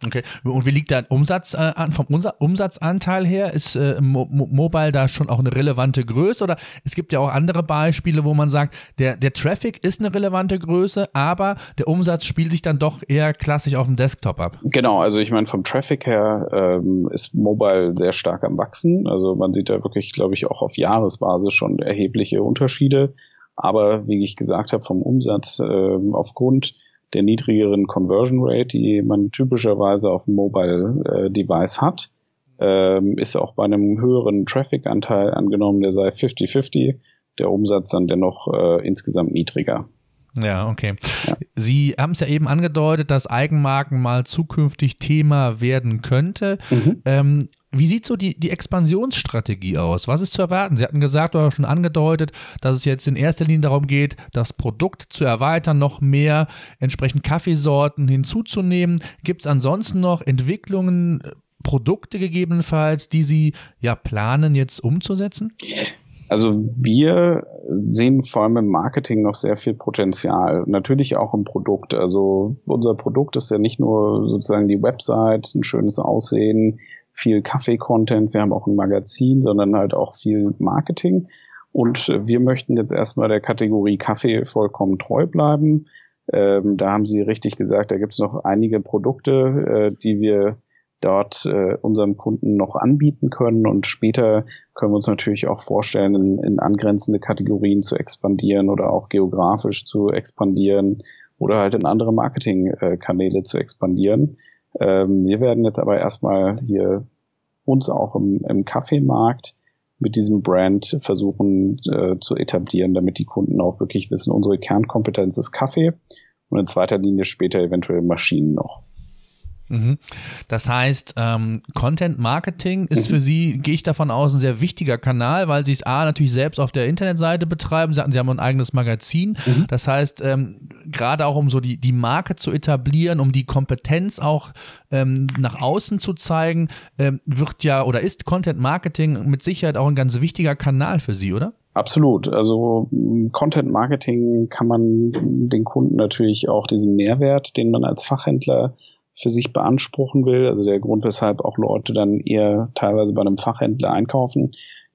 Okay. Und wie liegt der Umsatz äh, vom Umsatzanteil her? Ist äh, Mo Mobile da schon auch eine relevante Größe? Oder es gibt ja auch andere Beispiele, wo man sagt, der, der Traffic ist eine relevante Größe, aber der Umsatz spielt sich dann doch eher klassisch auf dem Desktop ab. Genau, also ich meine, vom Traffic her ähm, ist Mobile sehr stark am Wachsen. Also man sieht da wirklich, glaube ich, auch auf Jahresbasis schon erhebliche Unterschiede. Aber wie ich gesagt habe, vom Umsatz ähm, aufgrund der niedrigeren Conversion Rate, die man typischerweise auf dem Mobile äh, Device hat, ähm, ist auch bei einem höheren Traffic-Anteil angenommen, der sei 50-50, der Umsatz dann dennoch äh, insgesamt niedriger. Ja, okay. Ja. Sie haben es ja eben angedeutet, dass Eigenmarken mal zukünftig Thema werden könnte. Mhm. Ähm, wie sieht so die, die Expansionsstrategie aus? Was ist zu erwarten? Sie hatten gesagt oder schon angedeutet, dass es jetzt in erster Linie darum geht, das Produkt zu erweitern, noch mehr entsprechend Kaffeesorten hinzuzunehmen. Gibt es ansonsten noch Entwicklungen, Produkte gegebenenfalls, die Sie ja planen, jetzt umzusetzen? Also wir sehen vor allem im Marketing noch sehr viel Potenzial. Natürlich auch im Produkt. Also unser Produkt ist ja nicht nur sozusagen die Website, ein schönes Aussehen, viel Kaffee-Content, wir haben auch ein Magazin, sondern halt auch viel Marketing. Und wir möchten jetzt erstmal der Kategorie Kaffee vollkommen treu bleiben. Ähm, da haben Sie richtig gesagt, da gibt es noch einige Produkte, äh, die wir dort äh, unseren Kunden noch anbieten können. Und später können wir uns natürlich auch vorstellen, in, in angrenzende Kategorien zu expandieren oder auch geografisch zu expandieren oder halt in andere Marketingkanäle zu expandieren. Ähm, wir werden jetzt aber erstmal hier uns auch im, im Kaffeemarkt mit diesem Brand versuchen äh, zu etablieren, damit die Kunden auch wirklich wissen, unsere Kernkompetenz ist Kaffee und in zweiter Linie später eventuell Maschinen noch. Mhm. Das heißt, ähm, Content Marketing ist für Sie, gehe ich davon aus, ein sehr wichtiger Kanal, weil Sie es A natürlich selbst auf der Internetseite betreiben. Sie hatten, Sie haben ein eigenes Magazin. Mhm. Das heißt, ähm, gerade auch um so die, die Marke zu etablieren, um die Kompetenz auch ähm, nach außen zu zeigen, ähm, wird ja oder ist Content Marketing mit Sicherheit auch ein ganz wichtiger Kanal für Sie, oder? Absolut. Also Content Marketing kann man den Kunden natürlich auch diesen Mehrwert, den man als Fachhändler für sich beanspruchen will, also der Grund, weshalb auch Leute dann eher teilweise bei einem Fachhändler einkaufen,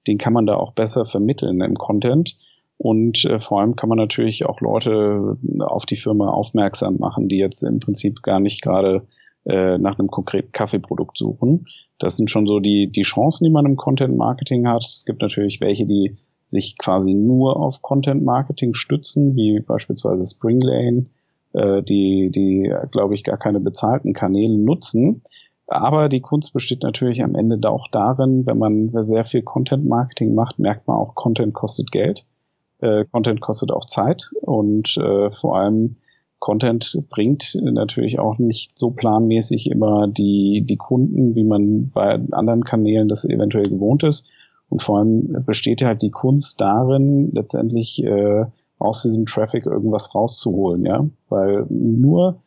den kann man da auch besser vermitteln im Content. Und äh, vor allem kann man natürlich auch Leute auf die Firma aufmerksam machen, die jetzt im Prinzip gar nicht gerade äh, nach einem konkreten Kaffeeprodukt suchen. Das sind schon so die, die Chancen, die man im Content Marketing hat. Es gibt natürlich welche, die sich quasi nur auf Content Marketing stützen, wie beispielsweise Springlane äh, die, die glaube ich, gar keine bezahlten Kanäle nutzen. Aber die Kunst besteht natürlich am Ende auch darin, wenn man sehr viel Content-Marketing macht, merkt man auch, Content kostet Geld. Äh, Content kostet auch Zeit und äh, vor allem Content bringt natürlich auch nicht so planmäßig immer die, die Kunden, wie man bei anderen Kanälen das eventuell gewohnt ist. Und vor allem besteht halt die Kunst darin, letztendlich äh, aus diesem Traffic irgendwas rauszuholen, ja, weil nur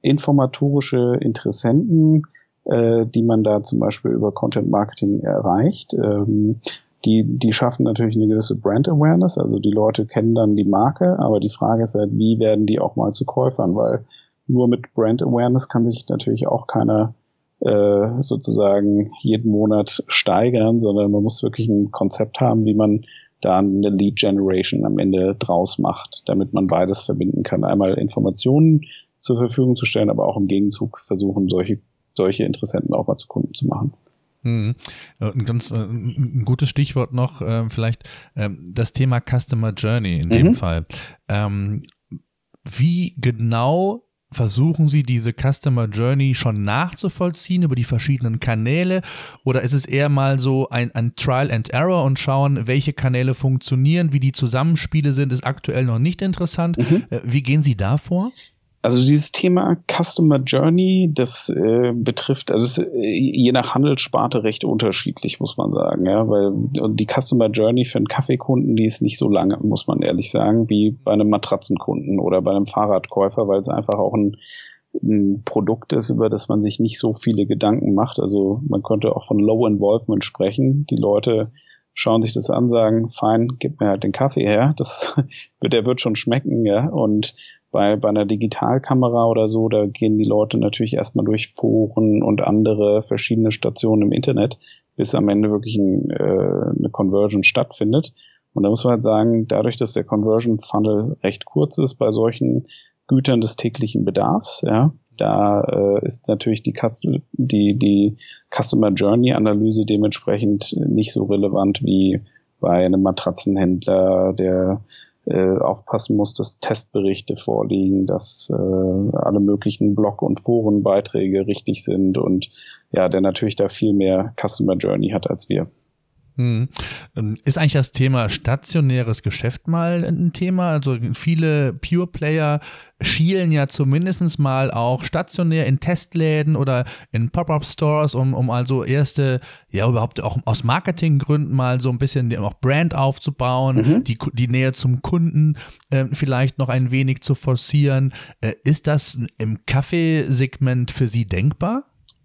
informatorische Interessenten, äh, die man da zum Beispiel über Content Marketing erreicht, ähm, die, die schaffen natürlich eine gewisse Brand Awareness, also die Leute kennen dann die Marke, aber die Frage ist halt, wie werden die auch mal zu Käufern, weil nur mit Brand Awareness kann sich natürlich auch keiner äh, sozusagen jeden Monat steigern, sondern man muss wirklich ein Konzept haben, wie man da eine Lead Generation am Ende draus macht, damit man beides verbinden kann. Einmal Informationen zur Verfügung zu stellen, aber auch im Gegenzug versuchen, solche, solche Interessenten auch mal zu Kunden zu machen. Mhm. Ein ganz äh, ein gutes Stichwort noch, äh, vielleicht ähm, das Thema Customer Journey in dem mhm. Fall. Ähm, wie genau versuchen Sie diese Customer Journey schon nachzuvollziehen über die verschiedenen Kanäle oder ist es eher mal so ein, ein Trial and Error und schauen, welche Kanäle funktionieren, wie die Zusammenspiele sind, ist aktuell noch nicht interessant. Mhm. Äh, wie gehen Sie da vor? Also dieses Thema Customer Journey, das äh, betrifft, also es, äh, je nach Handelssparte recht unterschiedlich, muss man sagen, ja, weil die Customer Journey für einen Kaffeekunden, die ist nicht so lange, muss man ehrlich sagen, wie bei einem Matratzenkunden oder bei einem Fahrradkäufer, weil es einfach auch ein, ein Produkt ist, über das man sich nicht so viele Gedanken macht. Also man könnte auch von Low Involvement sprechen. Die Leute schauen sich das an, sagen, fein, gib mir halt den Kaffee her, das, der wird schon schmecken, ja, und bei, bei einer Digitalkamera oder so, da gehen die Leute natürlich erstmal durch Foren und andere verschiedene Stationen im Internet, bis am Ende wirklich ein, äh, eine Conversion stattfindet. Und da muss man halt sagen, dadurch, dass der Conversion Funnel recht kurz ist bei solchen Gütern des täglichen Bedarfs, ja, da äh, ist natürlich die, die, die Customer Journey Analyse dementsprechend nicht so relevant wie bei einem Matratzenhändler, der äh, aufpassen muss, dass Testberichte vorliegen, dass äh, alle möglichen Blog- und Forenbeiträge richtig sind und ja, der natürlich da viel mehr Customer Journey hat als wir. Hm. Ähm, ist eigentlich das Thema stationäres Geschäft mal ein Thema? Also viele Pure Player schielen ja zumindest mal auch stationär in Testläden oder in Pop-up-Stores, um, um also erste, ja überhaupt auch aus Marketinggründen mal so ein bisschen auch Brand aufzubauen, mhm. die, die Nähe zum Kunden äh, vielleicht noch ein wenig zu forcieren. Äh, ist das im Kaffeesegment für Sie denkbar?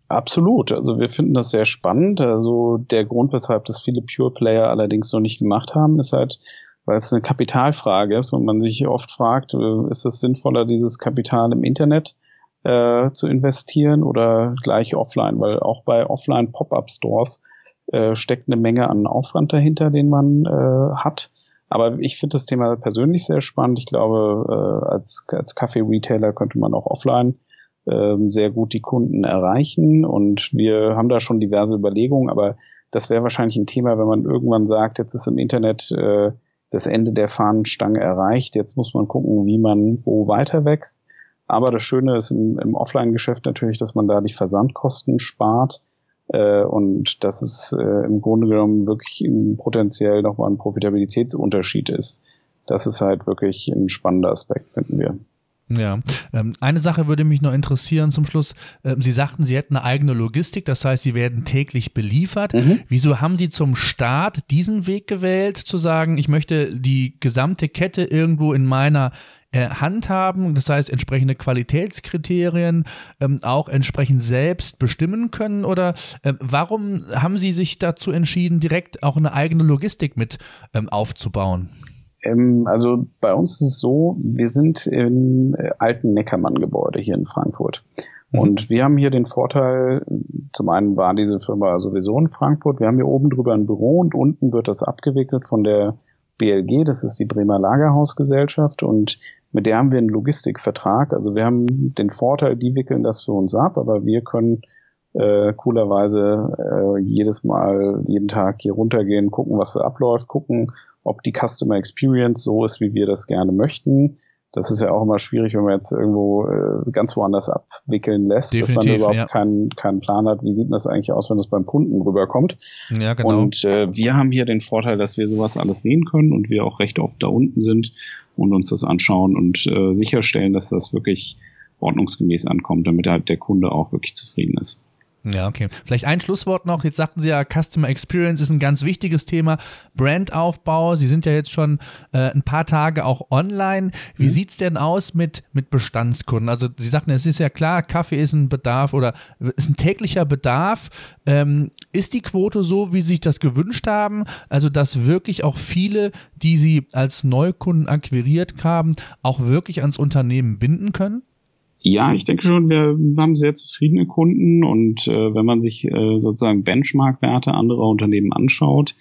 Absolut. Also wir finden das sehr spannend. Also der Grund, weshalb das viele Pure Player allerdings noch nicht gemacht haben, ist halt, weil es eine Kapitalfrage ist und man sich oft fragt, äh, ist es sinnvoller, dieses Kapital im Internet äh, zu investieren oder gleich offline? Weil auch bei offline Pop-up-Stores äh, steckt eine Menge an Aufwand dahinter, den man äh, hat. Aber ich finde das Thema persönlich sehr spannend. Ich glaube, äh, als, als Kaffee-Retailer könnte man auch offline sehr gut die Kunden erreichen. Und wir haben da schon diverse Überlegungen, aber das wäre wahrscheinlich ein Thema, wenn man irgendwann sagt, jetzt ist im Internet äh, das Ende der Fahnenstange erreicht, jetzt muss man gucken, wie man wo weiter wächst. Aber das Schöne ist im, im Offline-Geschäft natürlich, dass man da die Versandkosten spart. Äh, und dass es äh, im Grunde genommen wirklich potenziell nochmal ein Profitabilitätsunterschied ist. Das ist halt wirklich ein spannender Aspekt, finden wir. Ja, ähm, eine Sache würde mich noch interessieren zum Schluss. Ähm, Sie sagten, Sie hätten eine eigene Logistik, das heißt, Sie werden täglich beliefert. Mhm. Wieso haben Sie zum Start diesen Weg gewählt, zu sagen, ich möchte die gesamte Kette irgendwo in meiner äh, Hand haben, das heißt entsprechende Qualitätskriterien ähm, auch entsprechend selbst bestimmen können? Oder äh, warum haben Sie sich dazu entschieden, direkt auch eine eigene Logistik mit ähm, aufzubauen? Ähm, also bei uns ist es so, wir sind im äh, alten Neckermann-Gebäude hier in Frankfurt. Mhm. Und wir haben hier den Vorteil, zum einen war diese Firma sowieso in Frankfurt, wir haben hier oben drüber ein Büro und unten wird das abgewickelt von der BLG, das ist die Bremer Lagerhausgesellschaft und mit der haben wir einen Logistikvertrag. Also wir haben den Vorteil, die wickeln das für uns ab, aber wir können äh, coolerweise äh, jedes Mal, jeden Tag hier runtergehen, gucken, was da abläuft, gucken, ob die Customer Experience so ist, wie wir das gerne möchten. Das ist ja auch immer schwierig, wenn man jetzt irgendwo äh, ganz woanders abwickeln lässt, Definitiv, dass man überhaupt ja. keinen, keinen Plan hat, wie sieht das eigentlich aus, wenn das beim Kunden rüberkommt. Ja, genau. Und äh, wir haben hier den Vorteil, dass wir sowas alles sehen können und wir auch recht oft da unten sind und uns das anschauen und äh, sicherstellen, dass das wirklich ordnungsgemäß ankommt, damit halt der Kunde auch wirklich zufrieden ist. Ja, okay. Vielleicht ein Schlusswort noch. Jetzt sagten Sie ja, Customer Experience ist ein ganz wichtiges Thema. Brandaufbau. Sie sind ja jetzt schon äh, ein paar Tage auch online. Wie mhm. sieht's denn aus mit, mit Bestandskunden? Also Sie sagten, es ist ja klar, Kaffee ist ein Bedarf oder ist ein täglicher Bedarf. Ähm, ist die Quote so, wie Sie sich das gewünscht haben? Also, dass wirklich auch viele, die Sie als Neukunden akquiriert haben, auch wirklich ans Unternehmen binden können? Ja, ich denke schon, wir haben sehr zufriedene Kunden und äh, wenn man sich äh, sozusagen Benchmark-Werte anderer Unternehmen anschaut,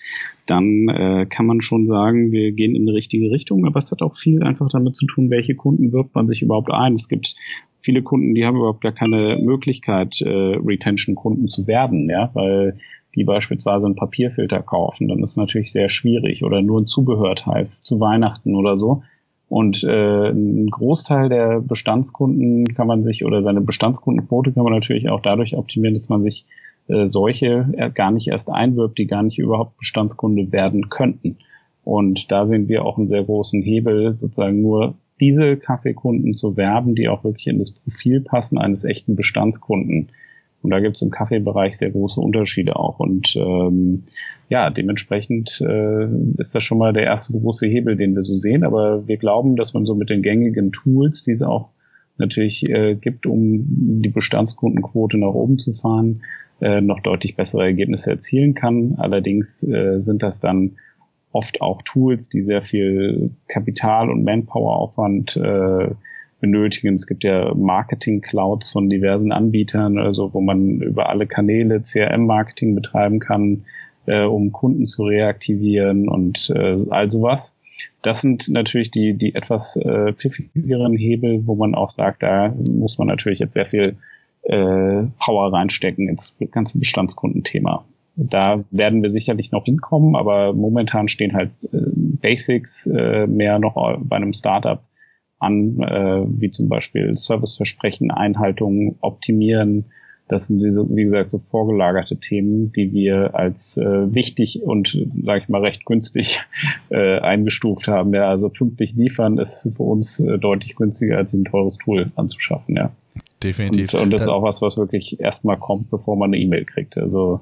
dann äh, kann man schon sagen, wir gehen in die richtige Richtung, aber es hat auch viel einfach damit zu tun, welche Kunden wirbt man sich überhaupt ein. Es gibt viele Kunden, die haben überhaupt gar keine Möglichkeit, äh, Retention-Kunden zu werden, ja, weil die beispielsweise einen Papierfilter kaufen, dann ist es natürlich sehr schwierig oder nur ein Zubehörteil zu Weihnachten oder so. Und äh, ein Großteil der Bestandskunden kann man sich oder seine Bestandskundenquote kann man natürlich auch dadurch optimieren, dass man sich äh, solche gar nicht erst einwirbt, die gar nicht überhaupt Bestandskunde werden könnten. Und da sehen wir auch einen sehr großen Hebel, sozusagen nur diese Kaffeekunden zu werben, die auch wirklich in das Profil passen eines echten Bestandskunden. Und da gibt es im Kaffeebereich sehr große Unterschiede auch. Und ähm, ja, dementsprechend äh, ist das schon mal der erste große Hebel, den wir so sehen. Aber wir glauben, dass man so mit den gängigen Tools, die es auch natürlich äh, gibt, um die Bestandskundenquote nach oben zu fahren, äh, noch deutlich bessere Ergebnisse erzielen kann. Allerdings äh, sind das dann oft auch Tools, die sehr viel Kapital und Manpower-Aufwand äh, benötigen. Es gibt ja Marketing-Clouds von diversen Anbietern, also wo man über alle Kanäle CRM-Marketing betreiben kann, äh, um Kunden zu reaktivieren und äh, all sowas. Das sind natürlich die, die etwas äh, pfiffigeren Hebel, wo man auch sagt, da muss man natürlich jetzt sehr viel äh, Power reinstecken ins ganze Bestandskundenthema. Da werden wir sicherlich noch hinkommen, aber momentan stehen halt äh, Basics äh, mehr noch bei einem Startup an, äh, wie zum Beispiel Serviceversprechen, Einhaltung, Optimieren. Das sind diese, wie gesagt, so vorgelagerte Themen, die wir als äh, wichtig und, sage ich mal, recht günstig äh, eingestuft haben. Ja, also pünktlich liefern ist für uns äh, deutlich günstiger, als ein teures Tool anzuschaffen. Ja, definitiv. Und, und das ist auch was, was wirklich erstmal kommt, bevor man eine E-Mail kriegt. Also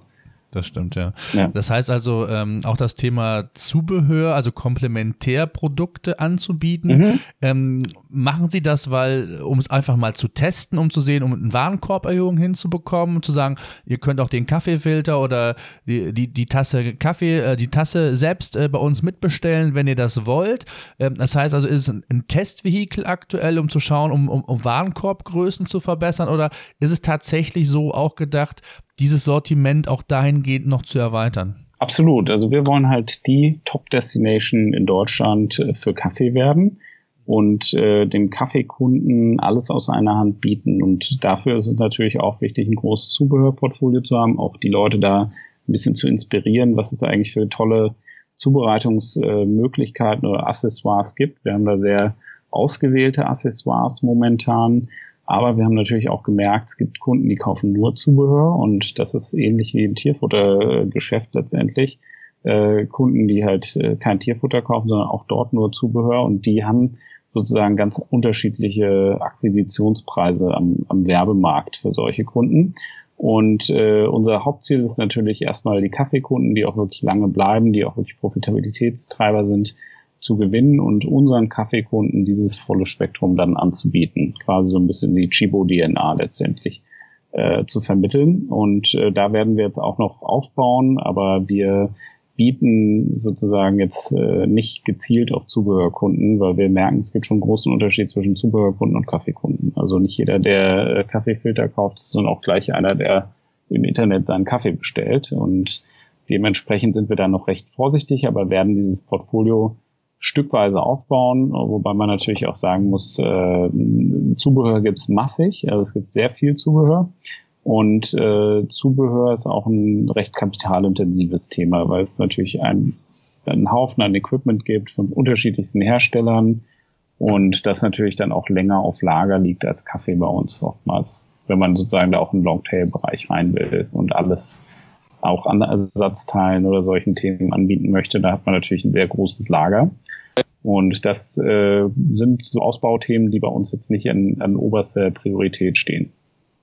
das stimmt, ja. ja. Das heißt also, ähm, auch das Thema Zubehör, also Komplementärprodukte anzubieten. Mhm. Ähm, machen Sie das, weil, um es einfach mal zu testen, um zu sehen, um eine Warenkorberhöhung hinzubekommen, um zu sagen, ihr könnt auch den Kaffeefilter oder die, die, die Tasse Kaffee, äh, die Tasse selbst äh, bei uns mitbestellen, wenn ihr das wollt. Ähm, das heißt also, ist es ein, ein Testvehikel aktuell, um zu schauen, um, um, um Warenkorbgrößen zu verbessern oder ist es tatsächlich so auch gedacht, dieses Sortiment auch dahingehend noch zu erweitern? Absolut. Also wir wollen halt die Top-Destination in Deutschland äh, für Kaffee werden und äh, dem Kaffeekunden alles aus einer Hand bieten. Und dafür ist es natürlich auch wichtig, ein großes Zubehörportfolio zu haben, auch die Leute da ein bisschen zu inspirieren, was es eigentlich für tolle Zubereitungsmöglichkeiten oder Accessoires gibt. Wir haben da sehr ausgewählte Accessoires momentan aber wir haben natürlich auch gemerkt, es gibt Kunden, die kaufen nur Zubehör und das ist ähnlich wie im Tierfuttergeschäft letztendlich. Äh, Kunden, die halt äh, kein Tierfutter kaufen, sondern auch dort nur Zubehör und die haben sozusagen ganz unterschiedliche Akquisitionspreise am, am Werbemarkt für solche Kunden. Und äh, unser Hauptziel ist natürlich erstmal die Kaffeekunden, die auch wirklich lange bleiben, die auch wirklich Profitabilitätstreiber sind, zu gewinnen und unseren Kaffeekunden dieses volle Spektrum dann anzubieten. Quasi so ein bisschen die Chibo-DNA letztendlich äh, zu vermitteln. Und äh, da werden wir jetzt auch noch aufbauen, aber wir bieten sozusagen jetzt äh, nicht gezielt auf Zubehörkunden, weil wir merken, es gibt schon einen großen Unterschied zwischen Zubehörkunden und Kaffeekunden. Also nicht jeder, der äh, Kaffeefilter kauft, dann auch gleich einer, der im Internet seinen Kaffee bestellt. Und dementsprechend sind wir da noch recht vorsichtig, aber werden dieses Portfolio stückweise aufbauen, wobei man natürlich auch sagen muss, äh, Zubehör gibt's massig, also es gibt sehr viel Zubehör. Und äh, Zubehör ist auch ein recht kapitalintensives Thema, weil es natürlich ein, einen Haufen an Equipment gibt von unterschiedlichsten Herstellern und das natürlich dann auch länger auf Lager liegt als Kaffee bei uns oftmals, wenn man sozusagen da auch einen Longtail-Bereich rein will und alles auch an Ersatzteilen oder solchen Themen anbieten möchte, da hat man natürlich ein sehr großes Lager. Und das äh, sind so Ausbauthemen, die bei uns jetzt nicht an, an oberster Priorität stehen.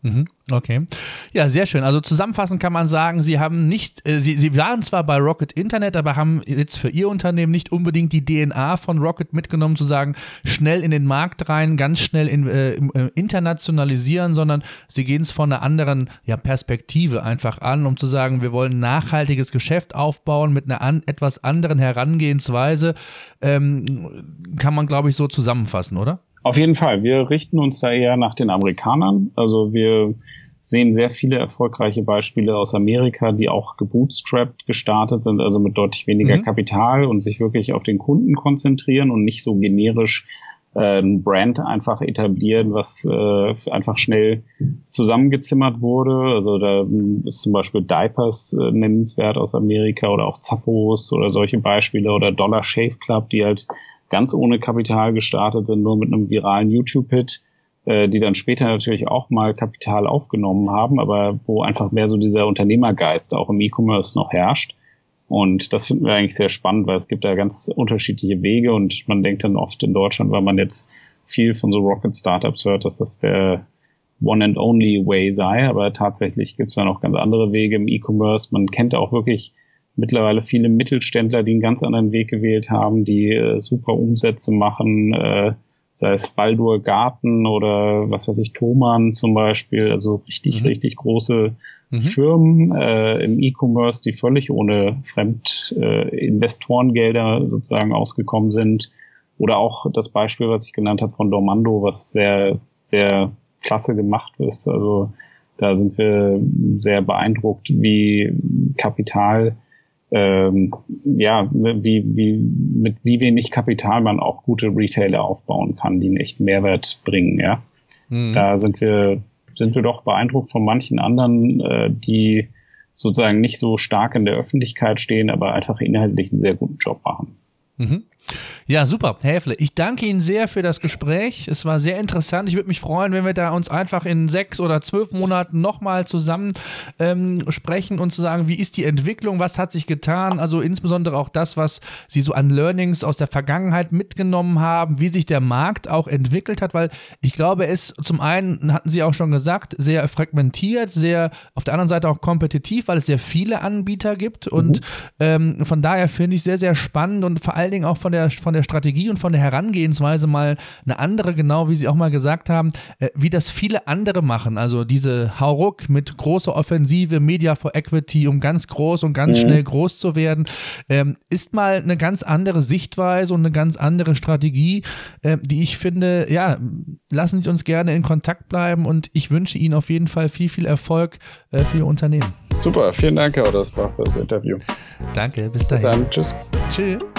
Mhm, okay. Ja, sehr schön. Also zusammenfassend kann man sagen, Sie haben nicht, äh, Sie, Sie waren zwar bei Rocket Internet, aber haben jetzt für Ihr Unternehmen nicht unbedingt die DNA von Rocket mitgenommen, zu sagen, schnell in den Markt rein, ganz schnell in, äh, äh, internationalisieren, sondern Sie gehen es von einer anderen ja, Perspektive einfach an, um zu sagen, wir wollen nachhaltiges Geschäft aufbauen mit einer an, etwas anderen Herangehensweise. Ähm, kann man, glaube ich, so zusammenfassen, oder? Auf jeden Fall. Wir richten uns da eher nach den Amerikanern. Also wir sehen sehr viele erfolgreiche Beispiele aus Amerika, die auch gebootstrapped gestartet sind, also mit deutlich weniger mhm. Kapital und sich wirklich auf den Kunden konzentrieren und nicht so generisch äh, ein Brand einfach etablieren, was äh, einfach schnell zusammengezimmert wurde. Also da ist zum Beispiel Diapers äh, nennenswert aus Amerika oder auch Zappos oder solche Beispiele oder Dollar Shave Club, die halt ganz ohne Kapital gestartet sind, nur mit einem viralen YouTube-Hit, äh, die dann später natürlich auch mal Kapital aufgenommen haben, aber wo einfach mehr so dieser Unternehmergeist auch im E-Commerce noch herrscht. Und das finden wir eigentlich sehr spannend, weil es gibt da ganz unterschiedliche Wege und man denkt dann oft in Deutschland, weil man jetzt viel von so Rocket Startups hört, dass das der One and Only Way sei, aber tatsächlich gibt es da noch ganz andere Wege im E-Commerce. Man kennt auch wirklich mittlerweile viele Mittelständler, die einen ganz anderen Weg gewählt haben, die äh, super Umsätze machen, äh, sei es Baldur Garten oder was weiß ich, Thomann zum Beispiel, also richtig, mhm. richtig große mhm. Firmen äh, im E-Commerce, die völlig ohne Fremdinvestorengelder äh, sozusagen ausgekommen sind. Oder auch das Beispiel, was ich genannt habe von Dormando, was sehr, sehr klasse gemacht ist. Also da sind wir sehr beeindruckt, wie Kapital ähm, ja, wie, wie, mit wie wenig Kapital man auch gute Retailer aufbauen kann, die einen echten Mehrwert bringen, ja. Mhm. Da sind wir, sind wir doch beeindruckt von manchen anderen, äh, die sozusagen nicht so stark in der Öffentlichkeit stehen, aber einfach inhaltlich einen sehr guten Job machen. Mhm. Ja, super, Häfle. Ich danke Ihnen sehr für das Gespräch. Es war sehr interessant. Ich würde mich freuen, wenn wir da uns einfach in sechs oder zwölf Monaten nochmal zusammen ähm, sprechen und zu sagen, wie ist die Entwicklung, was hat sich getan? Also insbesondere auch das, was Sie so an Learnings aus der Vergangenheit mitgenommen haben, wie sich der Markt auch entwickelt hat, weil ich glaube, es zum einen, hatten Sie auch schon gesagt, sehr fragmentiert, sehr auf der anderen Seite auch kompetitiv, weil es sehr viele Anbieter gibt und mhm. ähm, von daher finde ich sehr, sehr spannend und vor allen Dingen auch von der, von der Strategie und von der Herangehensweise mal eine andere, genau wie Sie auch mal gesagt haben, äh, wie das viele andere machen. Also diese Hauruck mit großer Offensive, Media for Equity, um ganz groß und ganz mhm. schnell groß zu werden, ähm, ist mal eine ganz andere Sichtweise und eine ganz andere Strategie, äh, die ich finde, ja, lassen Sie uns gerne in Kontakt bleiben und ich wünsche Ihnen auf jeden Fall viel, viel Erfolg äh, für Ihr Unternehmen. Super, vielen Dank, Herr Oddersbach, für das Interview. Danke, bis dahin. Bis dann, tschüss. Tschüss.